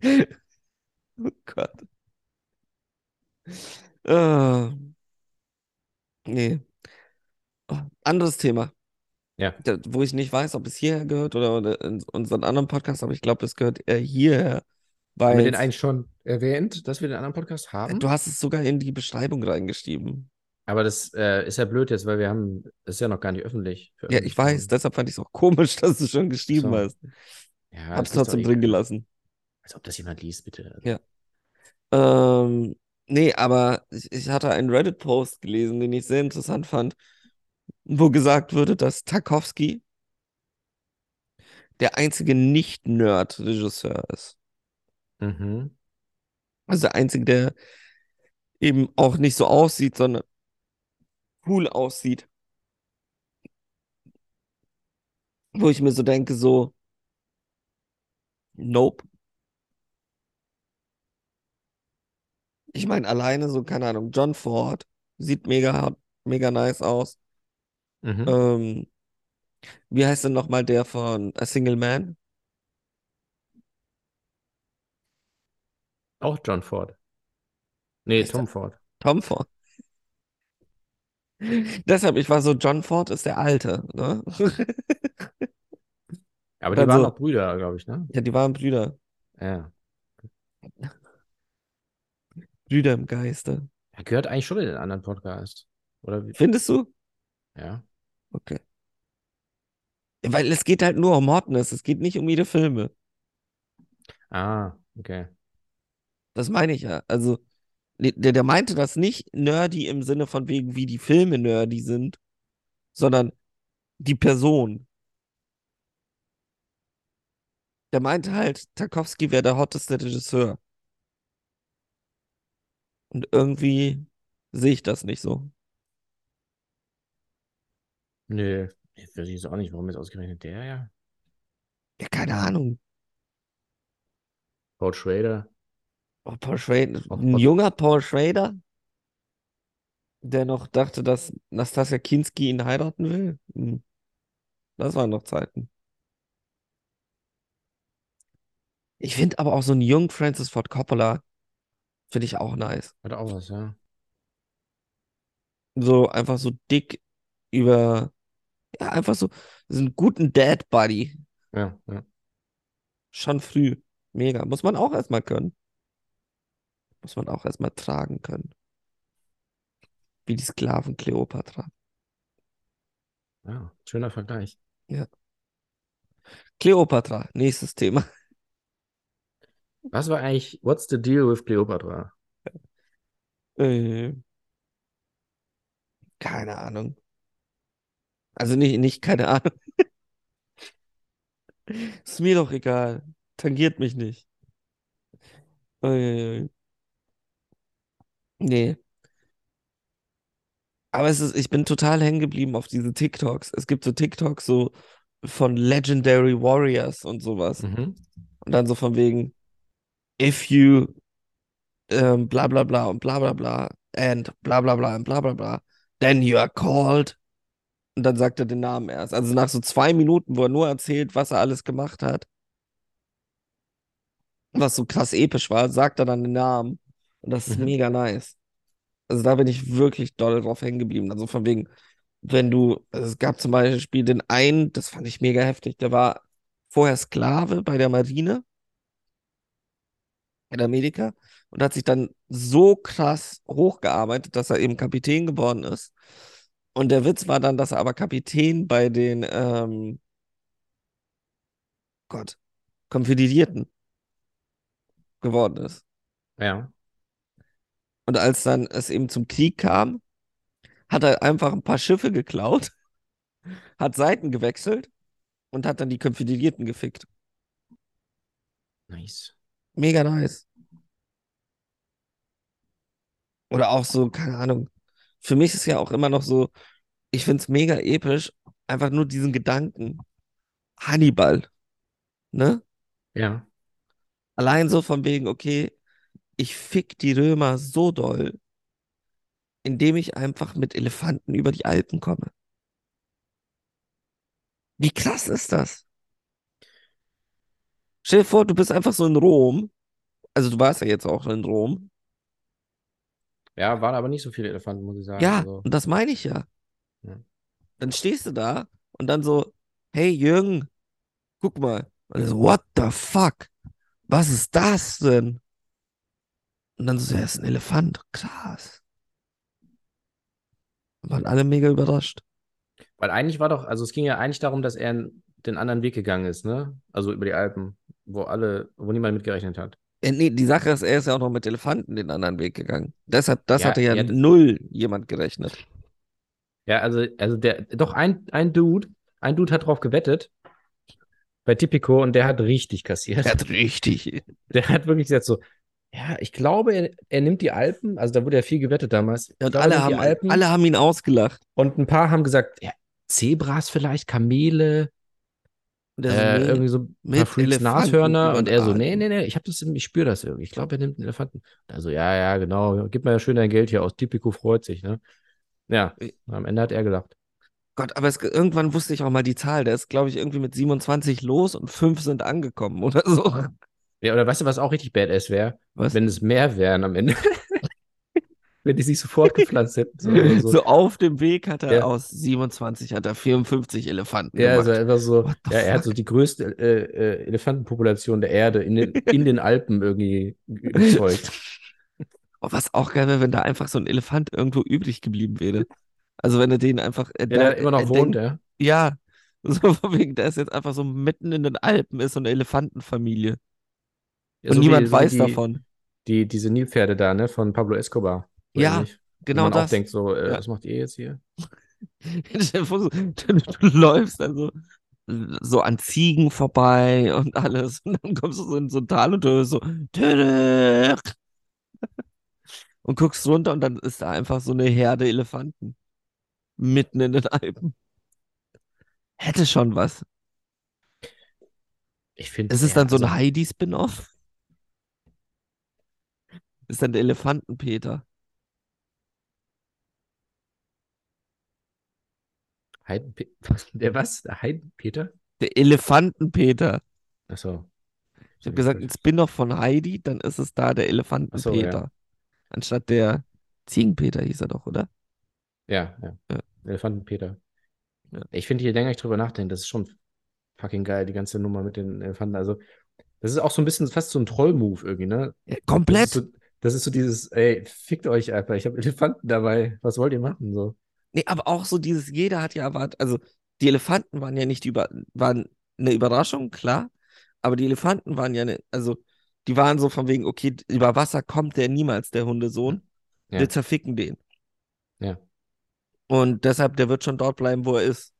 Oh Gott. Ah. nee. Oh, anderes Thema. Ja. Da, wo ich nicht weiß, ob es hierher gehört oder, oder in unseren anderen Podcast, aber ich glaube, es gehört eher hierher. Haben Weil wir den eigentlich schon erwähnt, dass wir den anderen Podcast haben? du hast es sogar in die Beschreibung reingeschrieben. Aber das äh, ist ja blöd jetzt, weil wir haben, das ist ja noch gar nicht öffentlich. Ja, ich weiß, deshalb fand ich es auch komisch, dass du schon geschrieben So. hast. Ja, Hab's trotzdem drin gelassen. Als ob das jemand liest, bitte. Ja. Ähm, nee, aber ich, ich hatte einen Reddit-Post gelesen, den ich sehr interessant fand, wo gesagt wurde, dass Tarkovsky der einzige Nicht-Nerd-Regisseur ist. Mhm. Also der einzige, der eben auch nicht so aussieht, sondern cool aussieht. Wo ich mir so denke, so, nope. Ich meine, alleine so, keine Ahnung, John Ford sieht mega, mega nice aus. Mhm. Ähm, wie heißt denn nochmal der von A Single Man? Auch John Ford. Nee, Tom Ford. Tom Ford. Deshalb, ich war so, John Ford ist der Alte, ne? Aber die Dann waren so- auch Brüder, glaube ich, ne? Ja, die waren Brüder. Ja. Brüder im Geiste. Er gehört eigentlich schon in den anderen Podcast. Oder wie? Findest du? Ja. Okay. Weil es geht halt nur um Hotness, es geht nicht um ihre Filme. Ah, okay. Das meine ich ja. Also, der, der meinte das nicht nerdy im Sinne von wegen, wie die Filme nerdy sind, sondern die Person. Der meinte halt, Tarkovsky wäre der hotteste Regisseur. Und irgendwie sehe ich das nicht so. Nö. Ich weiß jetzt auch nicht, warum jetzt ausgerechnet der, ja. Ja, keine Ahnung. Paul Schrader. Oh, Paul Schrader, Auch ein junger Paul Schrader, der noch dachte, dass Nastassja Kinski ihn heiraten will. Hm. Das waren noch Zeiten. Ich finde aber auch so einen jungen Francis Ford Coppola, finde ich auch nice. Hat auch was, ja. So einfach so dick über, ja, einfach so, so einen guten Dad Buddy. Ja, ja. Schon früh. Mega. Muss man auch erstmal können. Muss man auch erstmal tragen können. Wie die Sklaven Kleopatra. Ja, schöner Vergleich. Kleopatra, nächstes Thema. Was war eigentlich, what's the deal with Cleopatra? Äh, keine Ahnung. Also nicht, nicht keine Ahnung. Ist mir doch egal. Tangiert mich nicht. Nee. Aber es ist, ich bin total hängen geblieben auf diese TikToks. Es gibt so TikToks so von Legendary Warriors und sowas. Mhm. Und dann so von wegen, if you ähm, bla bla bla und bla bla bla and bla bla bla und bla bla bla, then you are called. Und dann sagt er den Namen erst. Also nach so zwei Minuten, wo er nur erzählt, was er alles gemacht hat, was so krass episch war, sagt er dann den Namen. Und das ist Mhm. mega nice. Also da bin ich wirklich doll drauf hängen geblieben. Also von wegen, wenn du, also es gab zum Beispiel den einen, das fand ich mega heftig, der war vorher Sklave bei der Marine, in Amerika, und hat sich dann so krass hochgearbeitet, dass er eben Kapitän geworden ist. Und der Witz war dann, dass er aber Kapitän bei den, ähm, Gott, Konföderierten geworden ist. Ja. Und als dann es eben zum Krieg kam, hat er einfach ein paar Schiffe geklaut, hat Seiten gewechselt und hat dann die Konföderierten gefickt. Nice. Mega nice. Oder auch so, keine Ahnung. Für mich ist ja auch immer noch so, ich finde es mega episch, einfach nur diesen Gedanken. Hannibal, ne? Ja. Allein so von wegen, okay, ich fick die Römer so doll, indem ich einfach mit Elefanten über die Alpen komme. Wie krass ist das? Stell dir vor, du bist einfach so in Rom. Also du warst ja jetzt auch in Rom. Ja, waren aber nicht so viele Elefanten, muss ich sagen. Ja, Also, und das meine ich ja. Ja. Dann stehst du da und dann so, hey Jürgen, guck mal. Und er so, what the fuck? Was ist das denn? Und dann so, ja, ist ein Elefant. Krass. Waren alle mega überrascht. weil eigentlich war doch, also es ging ja eigentlich darum, dass er den anderen Weg gegangen ist, ne? Also über die Alpen, wo alle, wo niemand mitgerechnet hat. Äh, nee, die Sache ist, er ist ja auch noch mit Elefanten den anderen Weg gegangen. Deshalb, das Ja, hatte ja ja. null jemand gerechnet. Ja, also, also der, doch ein, ein Dude, ein Dude hat drauf gewettet bei Tipico und der hat richtig kassiert. Er hat richtig. Der hat wirklich gesagt so, ja, ich glaube, er, er nimmt die Alpen, also da wurde ja viel gewettet damals. Ich Und glaube, alle haben, Alpen alle haben ihn ausgelacht. und ein paar haben gesagt, ja, Zebras vielleicht, Kamele, Und er so, äh, nee, irgendwie so ein paar Freaks Nashörner und er so, nee, Alpen. nee, nee, ich hab das, ich spüre das irgendwie. Ich glaube, er nimmt einen Elefanten. Also, ja, ja, genau, gib mir ja schön dein Geld hier aus. Tipico freut sich, ne? Ja, am Ende hat er gelacht. Gott, aber es, irgendwann wusste ich auch mal die Zahl. Der ist, glaube ich, irgendwie mit 27 los und fünf sind angekommen oder so. Ja, oder weißt du, was auch richtig badass wäre? Wenn es mehr wären am Ende. Wenn die sich so fortgepflanzt hätten. So, So, so. auf dem Weg hat er Ja. aus 27 hat er 54 Elefanten Ja, also gemacht. einfach so, ja, er hat so die größte äh, äh, Elefantenpopulation der Erde in den, in den Alpen irgendwie ge- gezeugt. Oh, was auch geil wäre, wenn da einfach so ein Elefant irgendwo übrig geblieben wäre. Also wenn er den einfach, äh, Ja, der, der immer noch äh, wohnt, ja. ja, so von wegen, der ist jetzt einfach so mitten in den Alpen, ist so eine Elefantenfamilie. Ja, Und so niemand wie weiß die, davon. Die, diese Nilpferde da, ne, von Pablo Escobar. Ja. Wo Genau man auch das. denkt, so, äh, Ja. was macht ihr jetzt hier? Du, läufst dann so, an Ziegen vorbei und alles. Und dann kommst du so in so ein Tal und du hörst so und guckst runter und dann ist da einfach so eine Herde Elefanten. Mitten in den Alpen. Hätte schon was. Ich finde, Ist es dann so ein Heidi-Spin-Off? Ist dann der Elefantenpeter. Heidenpe der was? Der Heidenpeter? Der Elefantenpeter. Achso. Ich habe gesagt, ein Spin-off von Heidi, dann ist es da der Ach so, ja. Elefantenpeter. Anstatt der Ziegenpeter hieß er doch, oder? Ja, ja. Ja. Elefantenpeter. Ja. Ich finde, je länger ich drüber nachdenke, das ist schon fucking geil, die ganze Nummer mit den Elefanten. Also, das ist auch so ein bisschen fast so ein Troll-Move irgendwie, ne? Ja, Das komplett. ist so, das ist so dieses, ey, fickt euch einfach, ich habe Elefanten dabei, was wollt ihr machen? So. Nee, aber auch so dieses, jeder hat ja erwartet, also die Elefanten waren ja nicht über, waren eine Überraschung, klar, aber die Elefanten waren ja, ne, also die waren so von wegen, okay, über Wasser kommt der niemals, der Hundesohn. Ja. Wir zerficken den. Ja. Und deshalb, der wird schon dort bleiben, wo er ist.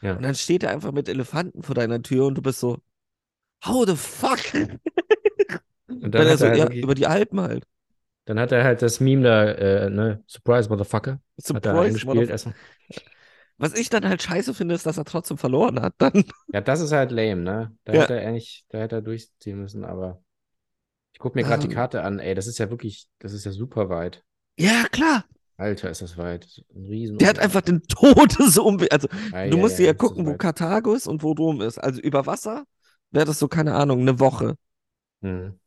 Ja. Und dann steht er einfach mit Elefanten vor deiner Tür und du bist so, how the fuck? Und Dann dann er so, ja, über die Alpen halt. Dann hat er halt das Meme da, äh, ne, Surprise, Motherfucker, hat er Surprise. Motherfucker. Was ich dann halt scheiße finde, ist, dass er trotzdem verloren hat. Dann. Ja, das ist halt lame, ne? Da Ja. hätte er eigentlich, da hätte er durchziehen müssen, aber ich gucke mir gerade die Ähm. Karte an, ey, das ist ja wirklich, das ist ja super weit. Ja, klar. Alter, ist das weit. Ein Riesen. Der hat einfach den Todesumweg. Also, Ei, du ei, musst dir ja ist das gucken, wo. Karthago ist und wo Rom ist. Also über Wasser wäre das so, keine Ahnung, eine Woche. Hm.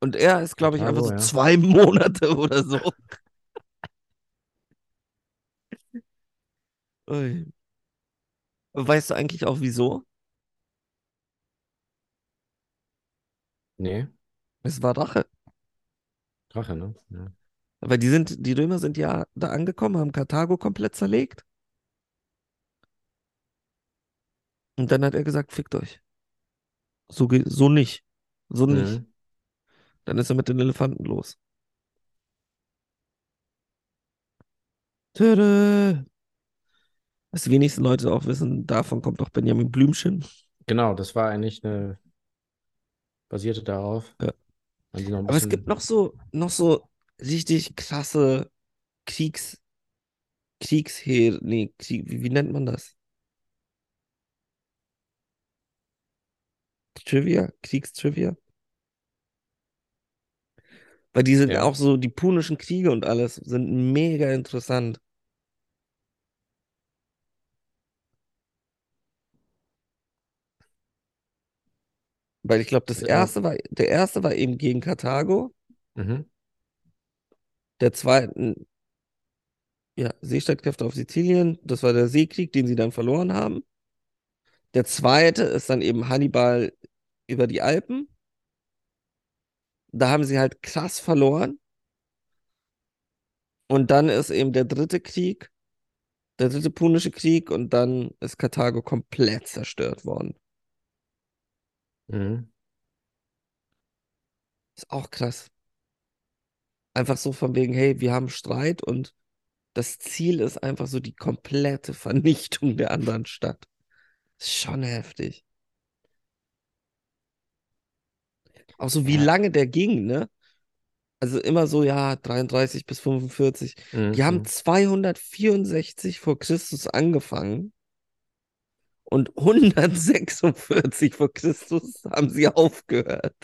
Und er ist, glaube ich, einfach so ja. zwei Monate oder so. Weißt du eigentlich auch wieso? Nee, Es war Rache. Drache, ne? Ja. Weil die sind, die Römer sind ja da angekommen, haben Karthago komplett zerlegt. Und dann hat er gesagt, fickt euch. So, so nicht. So nicht. Mhm. Dann ist er mit den Elefanten los. Tada. Was die wenigsten Leute auch wissen, davon kommt auch Benjamin Blümchen. Genau, das war eigentlich eine, basierte darauf. Ja. Noch ein Aber es bisschen- gibt noch so, noch so richtig krasse Kriegs, Kriegsheer, nee, Krieg, wie, wie nennt man das? Trivia? Kriegstrivia? Weil die sind Ja. auch so, die punischen Kriege und alles sind mega interessant. Weil ich glaube, das erste war, der erste war eben gegen Karthago, Mhm. der zweite, ja, Seestreitkräfte auf Sizilien, das war der Seekrieg, den sie dann verloren haben. Der zweite ist dann eben Hannibal über die Alpen. Da haben sie halt krass verloren. Und dann ist eben der dritte Krieg, der dritte Punische Krieg, und dann ist Karthago komplett zerstört worden. Mhm. Ist auch krass. Einfach so von wegen, hey, wir haben Streit und das Ziel ist einfach so die komplette Vernichtung der anderen Stadt. Ist schon heftig. Auch so wie Ja. lange der ging, ne? Also immer so, ja, 33 bis 45. Mhm. Die haben Mhm. 264 vor Christus angefangen und 146 vor Christus haben sie aufgehört.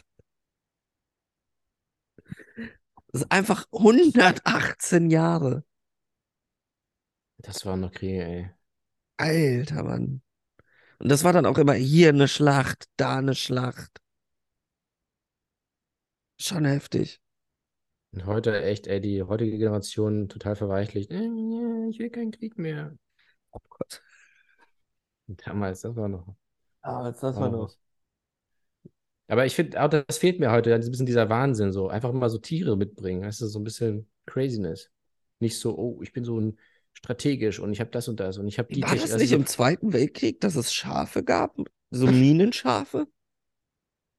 Das ist einfach 118 Jahre. Das waren noch Kriege, ey. Alter Mann. Und das war dann auch immer hier eine Schlacht, da eine Schlacht. Schon heftig. Und heute echt, ey, die heutige Generation total verweichlicht. Äh, ich will keinen Krieg mehr. Oh Gott. Damals, das war noch. Ah, jetzt das war noch was. Aber ich finde, auch das fehlt mir heute, ein bisschen dieser Wahnsinn, so einfach mal so Tiere mitbringen, weißt du, so ein bisschen Craziness. Nicht so, oh, ich bin so ein strategisch und ich habe das und das und ich habe die War Technik. das also nicht so im Zweiten Weltkrieg, dass es Schafe gab? So Minenschafe?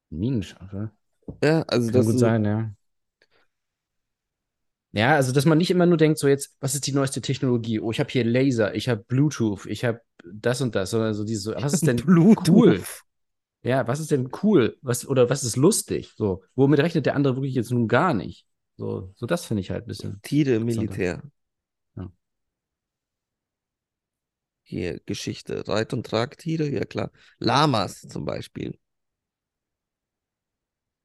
Minenschafe. Ja, also Kann das gut so- sein, ja. Ja, also dass man nicht immer nur denkt, so jetzt, was ist die neueste Technologie? Oh, ich habe hier Laser, ich habe Bluetooth, ich habe das und das, sondern so diese, was ist denn Bluetooth. cool? Ja, was ist denn cool? Was, oder was ist lustig? So, womit rechnet der andere wirklich jetzt nun gar nicht? So, so das finde ich halt ein bisschen. Tiere im Militär. Ja. Hier Geschichte, Reit- und Tragtiere, ja klar. Lamas zum Beispiel.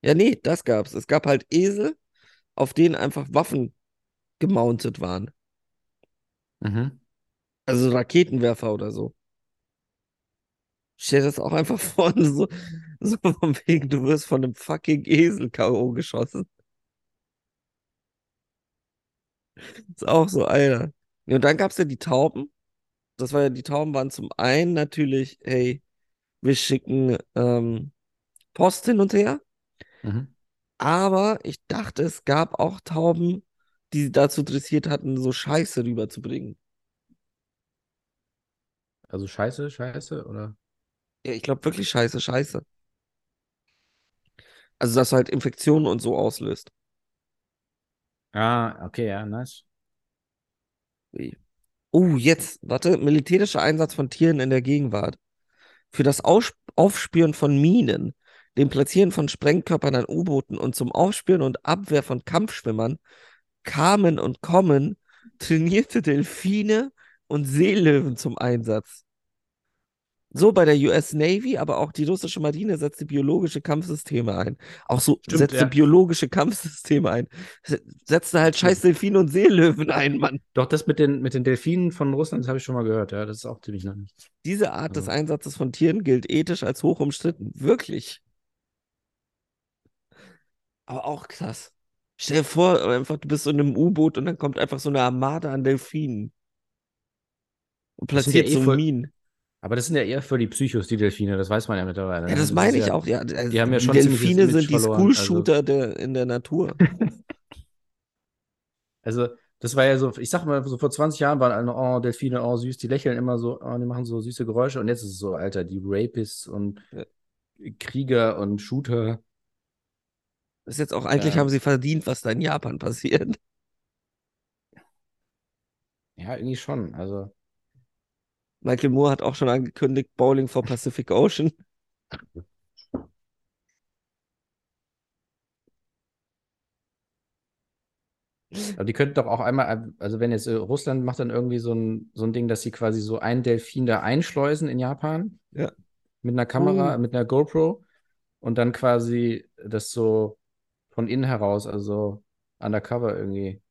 Ja, nee, das gab's. Es gab halt Esel, auf denen einfach Waffen gemountet waren. Mhm. Also Raketenwerfer oder so. Stell dir das auch einfach vor, so, so von wegen, du wirst von einem fucking Esel K.O. geschossen. Ist auch so, Alter. Und dann gab's ja die Tauben. Das war ja, die Tauben waren zum einen natürlich, hey, wir schicken ähm, Post hin und her. Mhm. Aber ich dachte, es gab auch Tauben, die dazu dressiert hatten, so Scheiße rüberzubringen. Also Scheiße, Scheiße, oder? Ja, ich glaube wirklich Scheiße, Scheiße. Also, dass du halt Infektionen und so auslöst. Ah, okay, ja, nice. Oh, jetzt, warte, militärischer Einsatz von Tieren in der Gegenwart. Für das Aufspüren von Minen, dem Platzieren von Sprengkörpern an U-Booten und zum Aufspüren und Abwehr von Kampfschwimmern kamen und kommen trainierte Delfine und Seelöwen zum Einsatz. So bei der US Navy, aber auch die russische Marine setzte biologische Kampfsysteme ein. Auch so Stimmt, setzte ja. biologische Kampfsysteme ein. Se- Setzte halt scheiß Delfine und Seelöwen ein, Mann. Doch, das mit den, mit den Delfinen von Russland, das habe ich schon mal gehört, ja. Das ist auch ziemlich nice. Diese Art des Ja. Einsatzes von Tieren gilt ethisch als hoch umstritten. Wirklich. Aber auch krass. Stell dir vor, einfach, du bist so in einem U-Boot und dann kommt einfach so eine Armada an Delfinen. Und Das sind ja platziert eh so voll- Minen. Aber das sind ja eher für die Psychos, die Delfine, das weiß man ja mittlerweile. Ja, ne? das meine ist ich ja, auch. Ja, also die haben ja schon Delfine sind die also- School-Shooter der, in der Natur. Also, das war ja so, ich sag mal, so vor 20 Jahren waren alle, oh, Delfine, oh, süß, die lächeln immer so, oh, die machen so süße Geräusche. Und jetzt ist es so, Alter, die Rapists und. Krieger und Shooter. Das ist jetzt auch, eigentlich Ja. haben sie verdient, was da in Japan passiert. Ja, irgendwie schon. Also, Michael Moore hat auch schon angekündigt, Bowling for Pacific Ocean. aber die könnten doch auch einmal, also wenn jetzt äh, Russland macht dann irgendwie so ein, so ein Ding, dass sie quasi so einen Delfin da einschleusen in Japan. Ja. Mit einer Kamera, Oh. mit einer GoPro. Und dann quasi das so von innen heraus, also undercover irgendwie.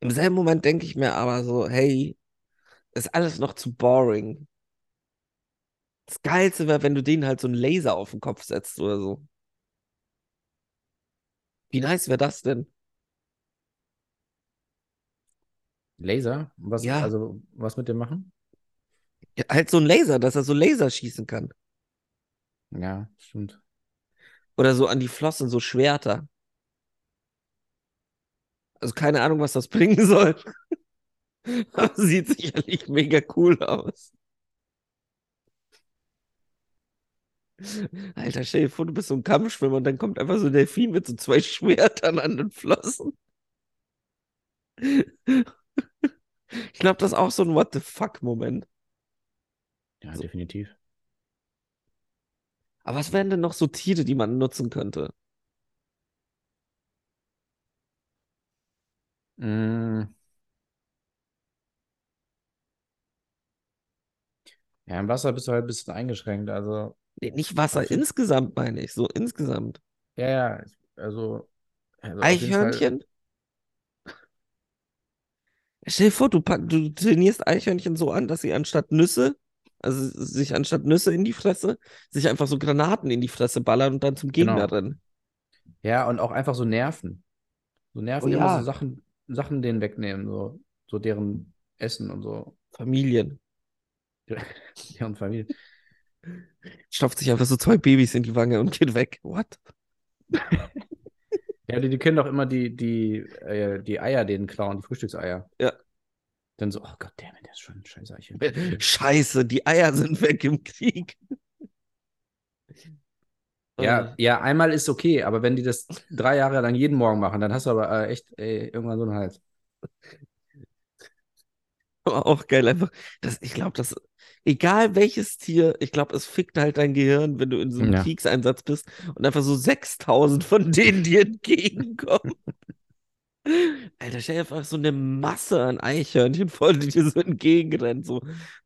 Im selben Moment denke ich mir aber so, hey, ist alles noch zu boring. Das Geilste wäre, wenn du denen halt so einen Laser auf den Kopf setzt oder so. Wie nice wäre das denn? Laser? Was, Ja. also, was mit dem machen? Ja, halt so ein Laser, dass er so Laser schießen kann. Ja, stimmt. Oder so an die Flossen, so Schwerter. Also keine Ahnung, was das bringen soll. Aber sieht sicherlich mega cool aus. Alter, stell dir vor, du bist so ein Kampfschwimmer und dann kommt einfach so ein Delfin mit so zwei Schwertern an den Flossen. Ich glaube, das ist auch so ein What the fuck-Moment. Ja, definitiv. Aber was wären denn noch so Tiere, die man nutzen könnte? Mm. Ja, im Wasser bist du halt ein bisschen eingeschränkt. Also, Nee, nicht Wasser, Auf jeden- insgesamt meine ich, so insgesamt. ja, ja, ich- also, also auf jeden Fall- Eichhörnchen? Stell dir vor, du, pack, du trainierst Eichhörnchen so an, dass sie anstatt Nüsse, also sich anstatt Nüsse in die Fresse, sich einfach so Granaten in die Fresse ballern und dann zum Gegner Genau. rennen. Ja, und auch einfach so Nerven. So Nerven Oh immer ja. so Sachen, Sachen denen wegnehmen, so, so deren Essen und so. Familien. Deren Familie. Stopft sich einfach so zwei Babys in die Wange und geht weg. What? Ja, die, die können doch immer die, die, äh, die Eier denen klauen, die Frühstückseier. Ja. Dann so, oh Gott, der ist schon ein scheiß Eichhörnchen. Scheiße, die Eier sind weg im Krieg. Ja, ja, einmal ist okay, aber wenn die das drei Jahre lang jeden Morgen machen, dann hast du aber äh, echt ey, irgendwann so einen Hals. Aber auch geil, einfach. Das, ich glaube, das, egal welches Tier, ich glaube, es fickt halt dein Gehirn, wenn du in so einem Ja. Kriegseinsatz bist und einfach so 6000 von denen dir entgegenkommen. Alter, stell dir einfach so eine Masse an Eichhörnchen vor, die dir so entgegenrennt. So,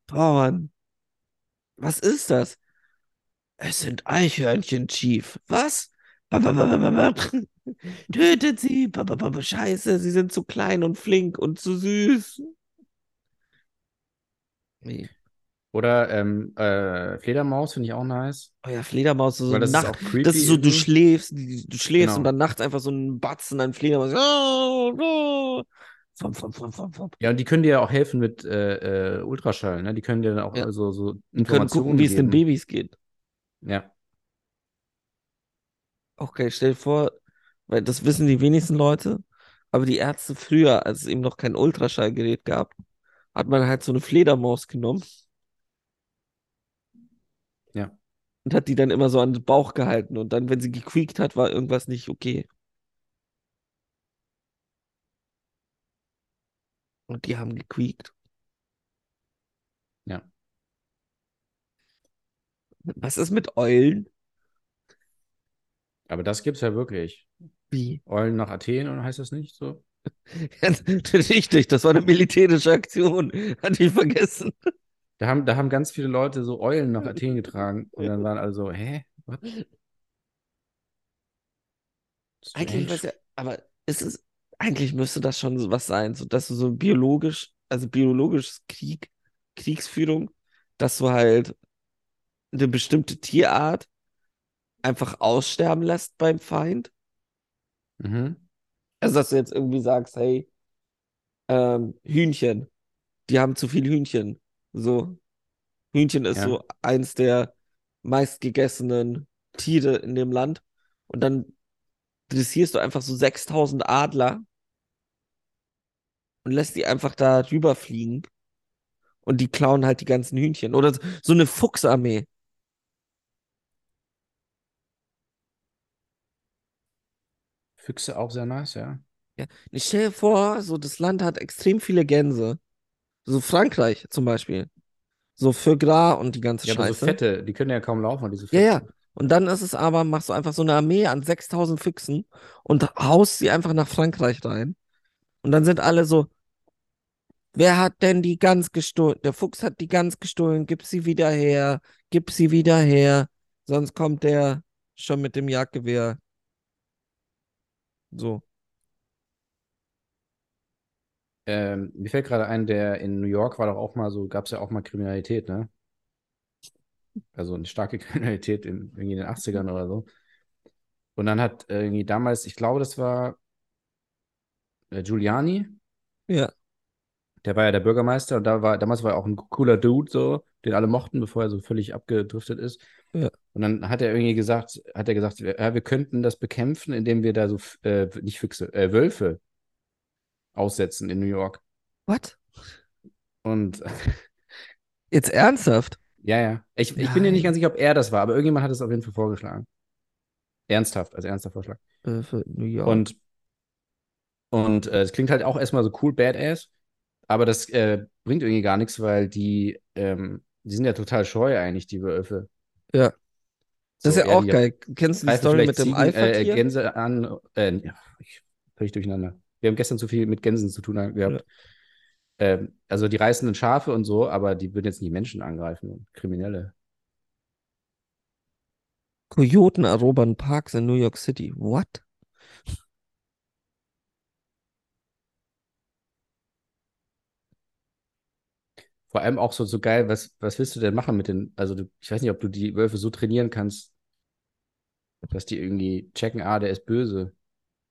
boah, Mann. Was ist das? Es sind Eichhörnchen, Chief. Was? Tötet sie. Scheiße, sie sind zu klein und flink und zu süß. Nee. Oder ähm, äh, Fledermaus finde ich auch nice. Oh ja, Fledermaus, so Weil das Nacht, ist auch creepy. das ist so, du schläfst, du schläfst Genau. und dann nachts einfach so ein Batzen an Fledermaus. Oh, oh. Fum, fum, fum. Ja, und die können dir ja auch helfen mit äh, äh, Ultraschall, ne? Die können dir dann auch Ja. so, so Die können gucken, wie es den. Babys geht. Ja. Okay, stell dir vor, weil das wissen die wenigsten Leute, aber die Ärzte früher, als es eben noch kein Ultraschallgerät gab, hat man halt so eine Fledermaus genommen. Ja. Und hat die dann immer so an den Bauch gehalten. Und dann, wenn sie gequiekt hat, war irgendwas nicht okay. Und die haben gequiekt. Ja. Was ist mit Eulen? Aber das gibt's ja wirklich. Wie? Eulen nach Athen, oder heißt das nicht so? Richtig, das war eine militärische Aktion. Hatte ich vergessen. Da haben, da haben ganz viele Leute so Eulen nach Athen getragen und dann waren alle so, hä? What? Eigentlich weiß ja, aber ist es, eigentlich müsste das schon so was sein, so dass du so biologisch, also biologisches Krieg, Kriegsführung, dass du halt eine bestimmte Tierart einfach aussterben lässt beim Feind. Mhm. Also, dass du jetzt irgendwie sagst, hey, ähm, Hühnchen, die haben zu viel Hühnchen. So, Hühnchen ist Ja. so eins der meistgegessenen Tiere in dem Land. Und dann dressierst du einfach so 6000 Adler und lässt die einfach da rüberfliegen. Und die klauen halt die ganzen Hühnchen. Oder so eine Fuchsarmee. Füchse auch sehr nice, ja. Ich stell dir vor, so das Land hat extrem viele Gänse. So Frankreich zum Beispiel. So Foie Gras und die ganze Ja, aber so Scheiße. fette, die können ja kaum laufen, diese Ja, ja. Fetten. Und dann ist es aber, machst du einfach so eine Armee an 6000 Füchsen und haust sie einfach nach Frankreich rein. Und dann sind alle so, wer hat denn die Gans gestohlen? Der Fuchs hat die Gans gestohlen, gib sie wieder her, gib sie wieder her. Sonst kommt der schon mit dem Jagdgewehr. So. Ähm, mir fällt gerade ein, der in New York war doch auch mal so, gab es ja auch mal Kriminalität, ne? Also eine starke Kriminalität in, irgendwie in den 80ern oder so. Und dann hat irgendwie damals, ich glaube, das war äh, Giuliani, Ja. der war ja der Bürgermeister und da war, damals war er auch ein cooler Dude, so, den alle mochten, bevor er so völlig abgedriftet ist. Ja. Und dann hat er irgendwie gesagt, hat er gesagt, ja, wir könnten das bekämpfen, indem wir da so, äh, nicht Füchse, äh, Wölfe aussetzen in New York. What? Und Jetzt ernsthaft? Ja, ja. Ich, ich bin mir nicht ganz sicher, ob er das war, aber irgendjemand hat es auf jeden Fall vorgeschlagen. Ernsthaft, als ernster Vorschlag. Äh, für New York. Und, und äh, es klingt halt auch erstmal so cool, badass, aber das äh, bringt irgendwie gar nichts, weil die, ähm, die sind ja total scheu eigentlich, die Wölfe. Ja. Das So, ist ja auch geil. Kennst du die Story mit dem Ziegen, äh, Alpha-Tier? Gänse an. Äh, ja, ich, völlig durcheinander. Wir haben gestern zu viel mit Gänsen zu tun gehabt. Ähm, also die reißenden Schafe und so, aber die würden jetzt nicht Menschen angreifen, Kriminelle. Kojoten erobern Parks in New York City. What? Vor allem auch so, so geil, was, was willst du denn machen mit den, also du, ich weiß nicht, ob du die Wölfe so trainieren kannst, dass die irgendwie checken, ah, der ist böse.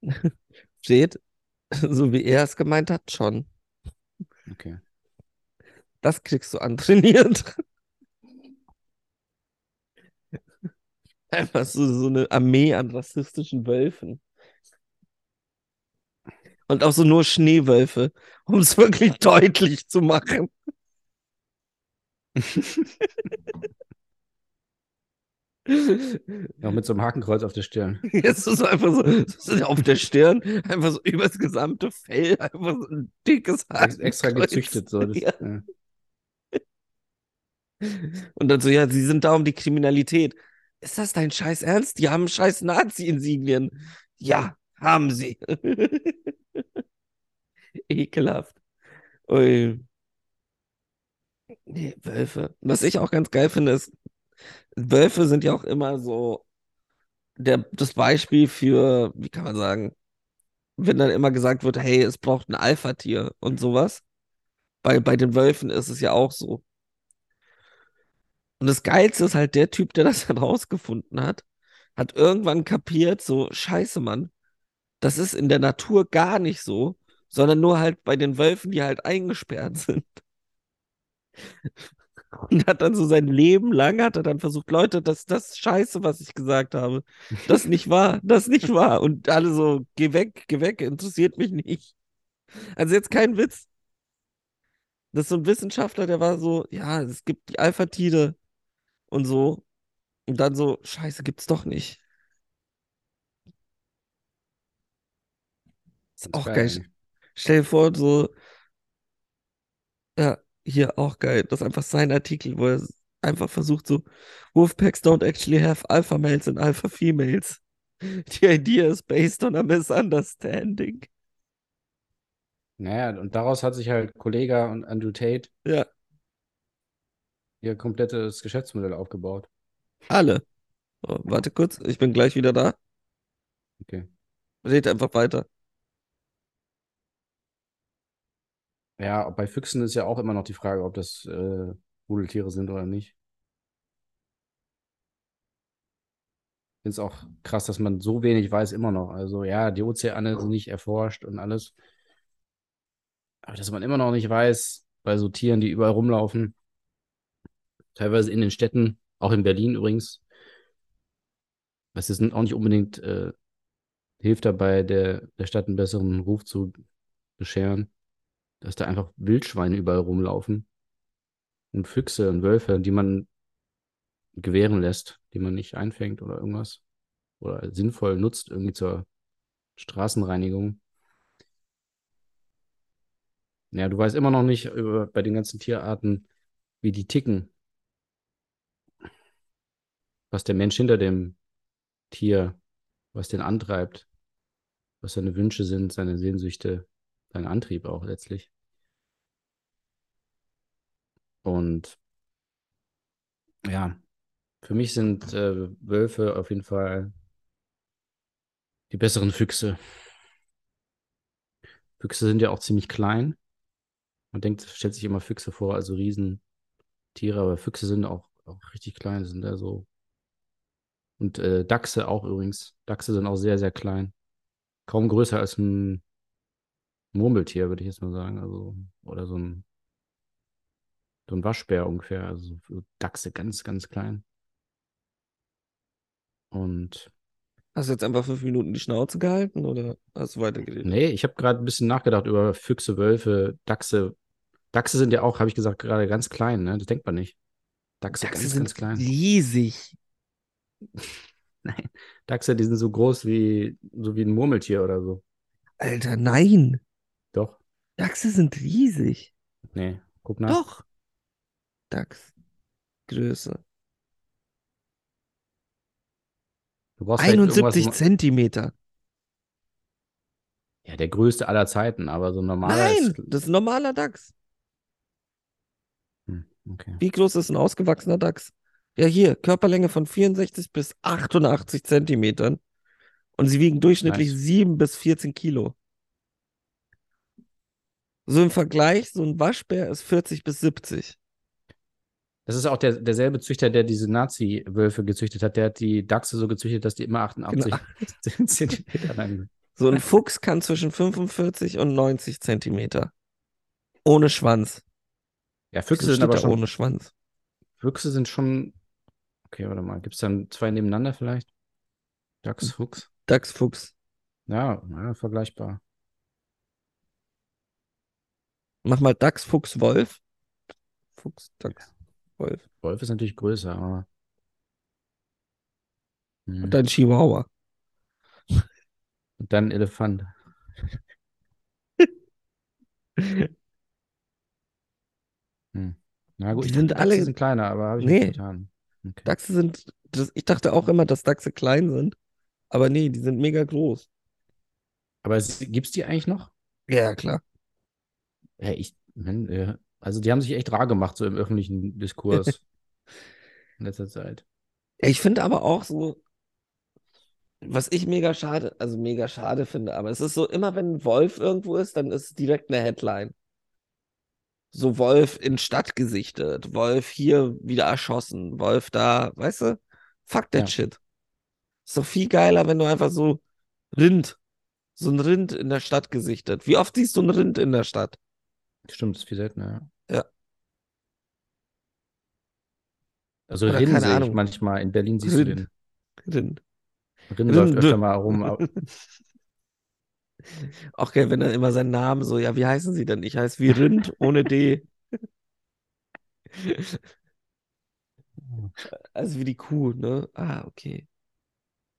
Steht, so wie er es gemeint hat, schon. Okay. Das kriegst du antrainiert. Einfach so, so eine Armee an rassistischen Wölfen. Und auch so nur Schneewölfe, um es wirklich deutlich zu machen. Noch mit so einem Hakenkreuz auf der Stirn. Jetzt ist es einfach so, so auf der Stirn, einfach so übers gesamte Fell, einfach so ein dickes Ex extra Hakenkreuz. gezüchtet, so. Das, Ja. ja. Und dann so, ja, sie sind da um die Kriminalität. Ist das dein scheiß Ernst? Die haben scheiß Nazi-Insignien. Ja, haben sie. Ekelhaft. Ui. Nee, Wölfe. Was ich auch ganz geil finde, ist, Wölfe sind ja auch immer so der, das Beispiel für, wie kann man sagen, wenn dann immer gesagt wird, hey, es braucht ein Alpha-Tier und sowas. Bei, bei den Wölfen ist es ja auch so. Und das Geilste ist halt der Typ, der das herausgefunden hat, hat irgendwann kapiert, so, scheiße, Mann, das ist in der Natur gar nicht so, sondern nur halt bei den Wölfen, die halt eingesperrt sind. Und hat dann so sein Leben lang, hat er dann versucht, Leute, das, das ist scheiße, was ich gesagt habe. Das nicht wahr, das nicht wahr. Und alle so, geh weg, geh weg, interessiert mich nicht. Also jetzt kein Witz. Das ist so ein Wissenschaftler, der war so, ja, es gibt die Alpha-Tiere und so. Und dann so, scheiße, gibt's doch nicht. Ist auch geil geil. Stell dir vor, so, ja, hier auch geil. Das ist einfach sein Artikel, wo er einfach versucht, so, Wolfpacks don't actually have alpha males and alpha females. The idea is based on a misunderstanding. Naja, und daraus hat sich halt Kollega und Andrew Tate Ja, ihr komplettes Geschäftsmodell aufgebaut. alle. Oh, warte kurz, ich bin gleich wieder da. Okay. Red einfach weiter. Ja, bei Füchsen ist ja auch immer noch die Frage, ob das äh, Rudeltiere sind oder nicht. Ich finde auch krass, dass man so wenig weiß immer noch. Also ja, die Ozeane sind nicht erforscht und alles. Aber dass man immer noch nicht weiß, bei so Tieren, die überall rumlaufen, teilweise in den Städten, auch in Berlin übrigens, das ist auch nicht unbedingt äh, hilft dabei, der, der Stadt einen besseren Ruf zu bescheren, dass da einfach Wildschweine überall rumlaufen und Füchse und Wölfe, die man gewähren lässt, die man nicht einfängt oder irgendwas oder sinnvoll nutzt irgendwie zur Straßenreinigung. Ja, du weißt immer noch nicht über, bei den ganzen Tierarten, wie die ticken. Was der Mensch hinter dem Tier, was den antreibt, was seine Wünsche sind, seine Sehnsüchte, sein Antrieb auch letztlich. Und ja, für mich sind äh, Wölfe auf jeden Fall die besseren Füchse. Füchse sind ja auch ziemlich klein. Man denkt, stellt sich immer Füchse vor, also Riesentiere, aber Füchse sind auch, auch richtig klein, sind da so. Und äh, Dachse auch übrigens. Dachse sind auch sehr, sehr klein. Kaum größer als ein Murmeltier, würde ich jetzt mal sagen. Also, oder so ein, so ein Waschbär ungefähr. Also so Dachse ganz, ganz klein. Und Hast du jetzt einfach fünf Minuten die Schnauze gehalten oder hast du weitergeredet? nee, ich habe gerade ein bisschen nachgedacht über Füchse, Wölfe, Dachse. Dachse sind ja auch, habe ich gesagt, gerade ganz klein, ne? Das denkt man nicht. Dachse, Dachse ganz, sind ganz klein. riesig. Nein. Dachse, die sind so groß wie, so wie ein Murmeltier oder so. Alter, nein. Doch. Dachse sind riesig. Nee, guck nach. Doch. Dachs. Größe. Du brauchst vielleicht irgendwas, 71 wo- Zentimeter. Ja, der größte aller Zeiten, aber so ein normaler Nein, ist. das ist ein normaler Dachs. Hm, okay. Wie groß ist ein ausgewachsener Dachs? Ja, hier, Körperlänge von 64 bis 88 Zentimetern. Und sie wiegen durchschnittlich Nice. 7 bis 14 Kilo. So im Vergleich, so ein Waschbär ist 40 bis 70. Das ist auch der, derselbe Züchter, der diese Nazi-Wölfe gezüchtet hat. Der hat die Dachse so gezüchtet, dass die immer 88 Zentimeter lang sind. So ein Fuchs kann zwischen 45 und 90 Zentimeter. Ohne Schwanz. Ja, Füchse sind steht aber schon. ohne Schwanz. Füchse sind schon. Okay, warte mal. Gibt es dann zwei nebeneinander vielleicht? Hm. Dachs, Fuchs. Dachs, Fuchs. Ja, ja, vergleichbar. Mach mal Dachs, Fuchs, Wolf. Fuchs, Dachs, Wolf. Wolf ist natürlich größer, aber. Hm. Und dann Chihuahua. Und dann Elefant. Hm. Na gut, Die ich sind dachte, alle- Dachse sind kleiner, aber habe ich Nee. nicht getan. Okay. Dachse sind, das, ich dachte auch immer, dass Dachse klein sind. Aber nee, die sind mega groß. Aber gibt es die eigentlich noch? Ja, klar. Ja, ich, Mann, äh, also die haben sich echt rar gemacht, so im öffentlichen Diskurs in letzter Zeit. Ich finde aber auch so, was ich mega schade, also mega schade finde, aber es ist so, immer wenn ein Wolf irgendwo ist, dann ist es direkt eine Headline. So Wolf in Stadt gesichtet, Wolf hier wieder erschossen, Wolf da, weißt du? Fuck that Ja. shit. Ist doch viel geiler, wenn du einfach so Rind, so ein Rind in der Stadt gesichtet. Wie oft siehst du ein Rind in der Stadt? Stimmt, ist viel seltener, ja. Ja. Also Oder Rind keine sehe ich Ahnung. manchmal. In Berlin siehst Rind. du den. Rind. Rind läuft Rinde. öfter mal rum. Aber, Auch geil, wenn er immer seinen Namen so, ja, wie heißen sie denn? Ich heiße wie Rind ohne D. Also wie die Kuh, ne? Ah, okay.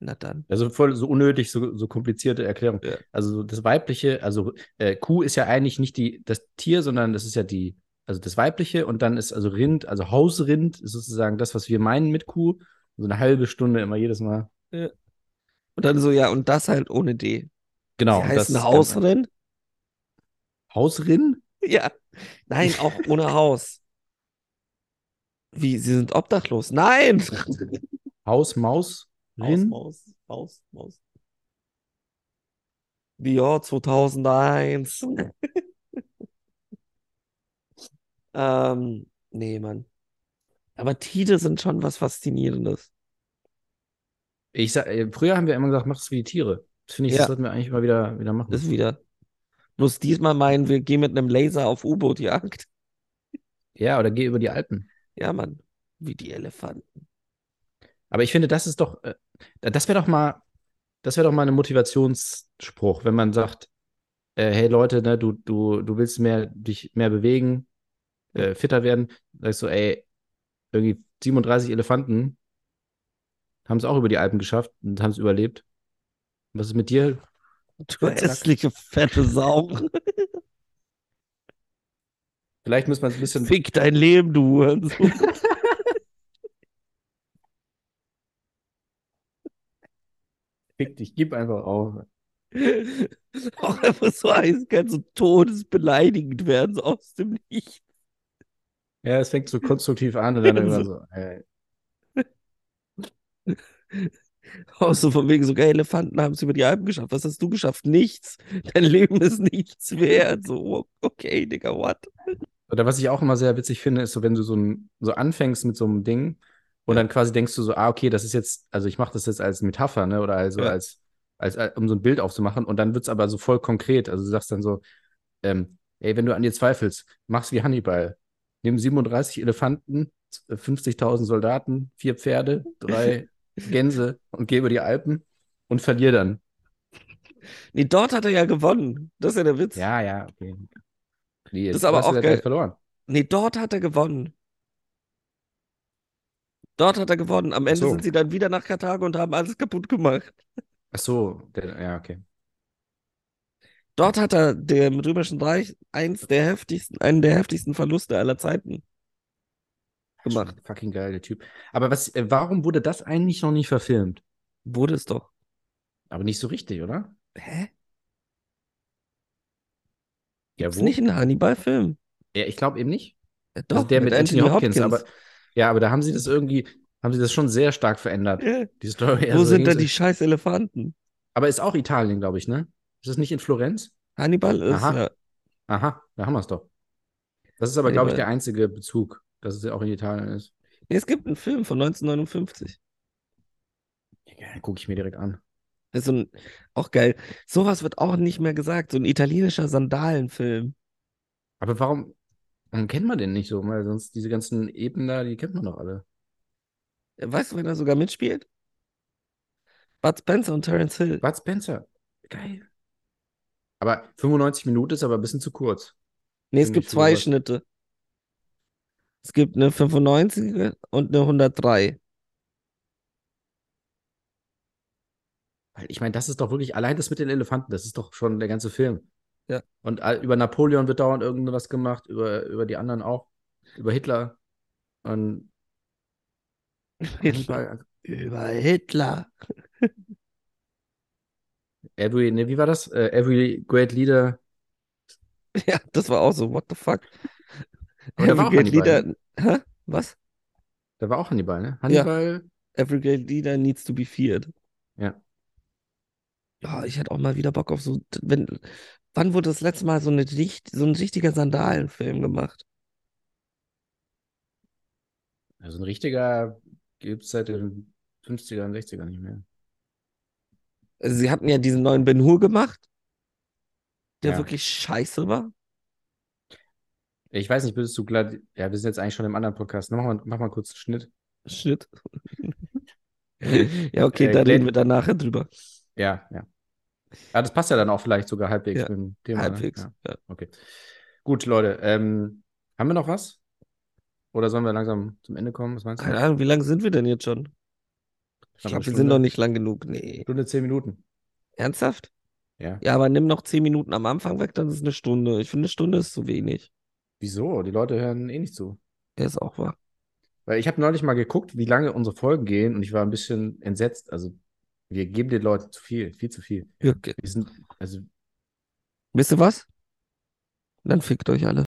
Na dann. also voll so unnötig, so, so komplizierte Erklärung. Ja. Also das weibliche, also äh, Kuh ist ja eigentlich nicht die, das Tier, sondern das ist ja die, also das weibliche und dann ist also Rind, also Hausrind ist sozusagen das, was wir meinen mit Kuh. So eine halbe Stunde immer jedes Mal. Und dann so, ja, und das halt ohne D. Genau. Sie heißt das ein Hausrind? Hausrind? Ja. Nein, auch ohne Haus. Wie, sie sind obdachlos? Nein! Haus, Maus, Maus, Rind? Maus, Maus, Maus. The Jahr 2001. ähm, nee, Mann. Aber Tiere sind schon was Faszinierendes. Ich sag, äh, früher haben wir immer gesagt, mach es wie die Tiere. Das finde ich, Ja. das sollten wir eigentlich mal wieder, wieder machen. Das wieder. Muss diesmal meinen, wir gehen mit einem Laser auf U-Boot-Jagd. Ja, oder geh über die Alpen. Ja, Mann. Wie die Elefanten. Aber ich finde, das ist doch, äh, das wäre doch mal, das wäre doch mal ein Motivationsspruch, wenn man sagt, äh, hey Leute, ne, du, du, du willst mehr, dich mehr bewegen, äh, fitter werden. Sagst du, ey, irgendwie 37 Elefanten haben es auch über die Alpen geschafft und haben es überlebt. Was ist mit dir? Du hässliche, fette Sau. Vielleicht muss man es ein bisschen. Fick dein Leben, du Fick dich, gib einfach auf. Auch einfach so eiskalt, so todesbeleidigend werden, so aus dem Nichts. Ja, es fängt so konstruktiv an und dann immer so, ey, Auch so von wegen, sogar Elefanten haben es über die Alpen geschafft. Was hast du geschafft? Nichts. Dein Leben ist nichts wert. So, okay, Digga, what? Oder was ich auch immer sehr witzig finde, ist so, wenn du so, ein, so anfängst mit so einem Ding und dann quasi denkst du so, ah, okay, das ist jetzt, also ich mache das jetzt als Metapher, ne? Oder also als, als, als, um so ein Bild aufzumachen und dann wird es aber so voll konkret. Also du sagst dann so, ähm, ey, wenn du an dir zweifelst, mach's wie Hannibal. Nimm 37 Elefanten, 50.000 Soldaten, vier Pferde, drei Gänse und geh über die Alpen und verlier dann. Nee, dort hat er ja gewonnen. Das ist ja der Witz. Ja, ja, okay. Nee, Das ist aber auch geil. verloren. Nee, dort hat er gewonnen. Dort hat er gewonnen. Am Ende so. sind sie dann wieder nach Karthago und haben alles kaputt gemacht. Ach so, der, ja, okay. Dort hat er dem Römischen Reich eins der heftigsten, einen der heftigsten Verluste aller Zeiten gemacht. Fucking geil, der Typ. Aber was, äh, warum wurde das eigentlich noch nicht verfilmt? Wurde es doch. Aber nicht so richtig, oder? Hä? Ja, Ist nicht ein Hannibal-Film? Ja, ich glaube eben nicht. Ja, Also doch, der mit, Anthony, Hopkins, Hopkins. aber ja, aber da haben sie das irgendwie, haben sie das schon sehr stark verändert. Ja. Die Story. Wo also sind da die scheiß Elefanten? Aber ist auch Italien, glaube ich, ne? Ist das nicht in Florenz? Hannibal ist, Aha. ja. Aha, da haben wir es doch. Das ist aber, glaube ich, der einzige Bezug, dass es ja auch in Italien ist. Nee, es gibt einen Film von 1959. Ja, gucke ich mir direkt an. Das ist so ein, auch geil. Sowas wird auch nicht mehr gesagt. So ein italienischer Sandalenfilm. Aber warum, warum kennt man den nicht so? Weil sonst diese ganzen Eben da, die kennt man doch alle. Weißt du, wer da sogar mitspielt? Bud Spencer und Terence Hill. Bud Spencer. Geil. Aber 95 Minuten ist aber ein bisschen zu kurz. Nee, es gibt zwei sowas. Schnitte. Es gibt eine 95er und eine 103. Weil ich meine, das ist doch wirklich, allein das mit den Elefanten, das ist doch schon der ganze Film. Ja. Und über Napoleon wird dauernd irgendwas gemacht, über, über die anderen auch, über Hitler. Und Hannibal, Über Hitler. every, ne, wie war das? Äh, every great leader. Ja, das war auch so, what the fuck? Every great leader. Hä? Was? Da war auch Hannibal, ne? Hannibal, Every great leader needs to be feared. ja. Ja, ich hätte auch mal wieder Bock auf so, wenn, wann wurde das letzte Mal so eine, so ein richtiger Sandalenfilm gemacht? Also ein richtiger gibt es seit den 50ern, 60ern nicht mehr. Also sie hatten ja diesen neuen Ben Hur gemacht, der Ja. wirklich scheiße war. Ich weiß nicht, würdest du glatt, ja, wir sind jetzt eigentlich schon im anderen Podcast. Mach mal, mach mal kurz einen Schnitt. Shit. Ja, okay, Äh, da Glenn- reden wir dann nachher drüber. Ja, ja. Ja, das passt ja dann auch vielleicht sogar halbwegs Ja, mit dem Thema. Halbwegs. Ne? Ja. Okay. Gut, Leute, ähm, haben wir noch was? Oder sollen wir langsam zum Ende kommen? Was meinst du? Keine Ahnung, wie lange sind wir denn jetzt schon? Ich glaube, wir sind noch nicht lang genug. Nee. Stunde, zehn Minuten. Ernsthaft? Ja. Ja, aber nimm noch zehn Minuten am Anfang weg, dann ist es eine Stunde. Ich finde, eine Stunde ist zu wenig. Wieso? Die Leute hören eh nicht zu. Er ist auch wahr. Weil ich habe neulich mal geguckt, wie lange unsere Folgen gehen und ich war ein bisschen entsetzt. Also wir geben den Leuten zu viel, viel zu viel. Ja, okay. Wir sind, also Wisst ihr was? Dann fickt euch alle.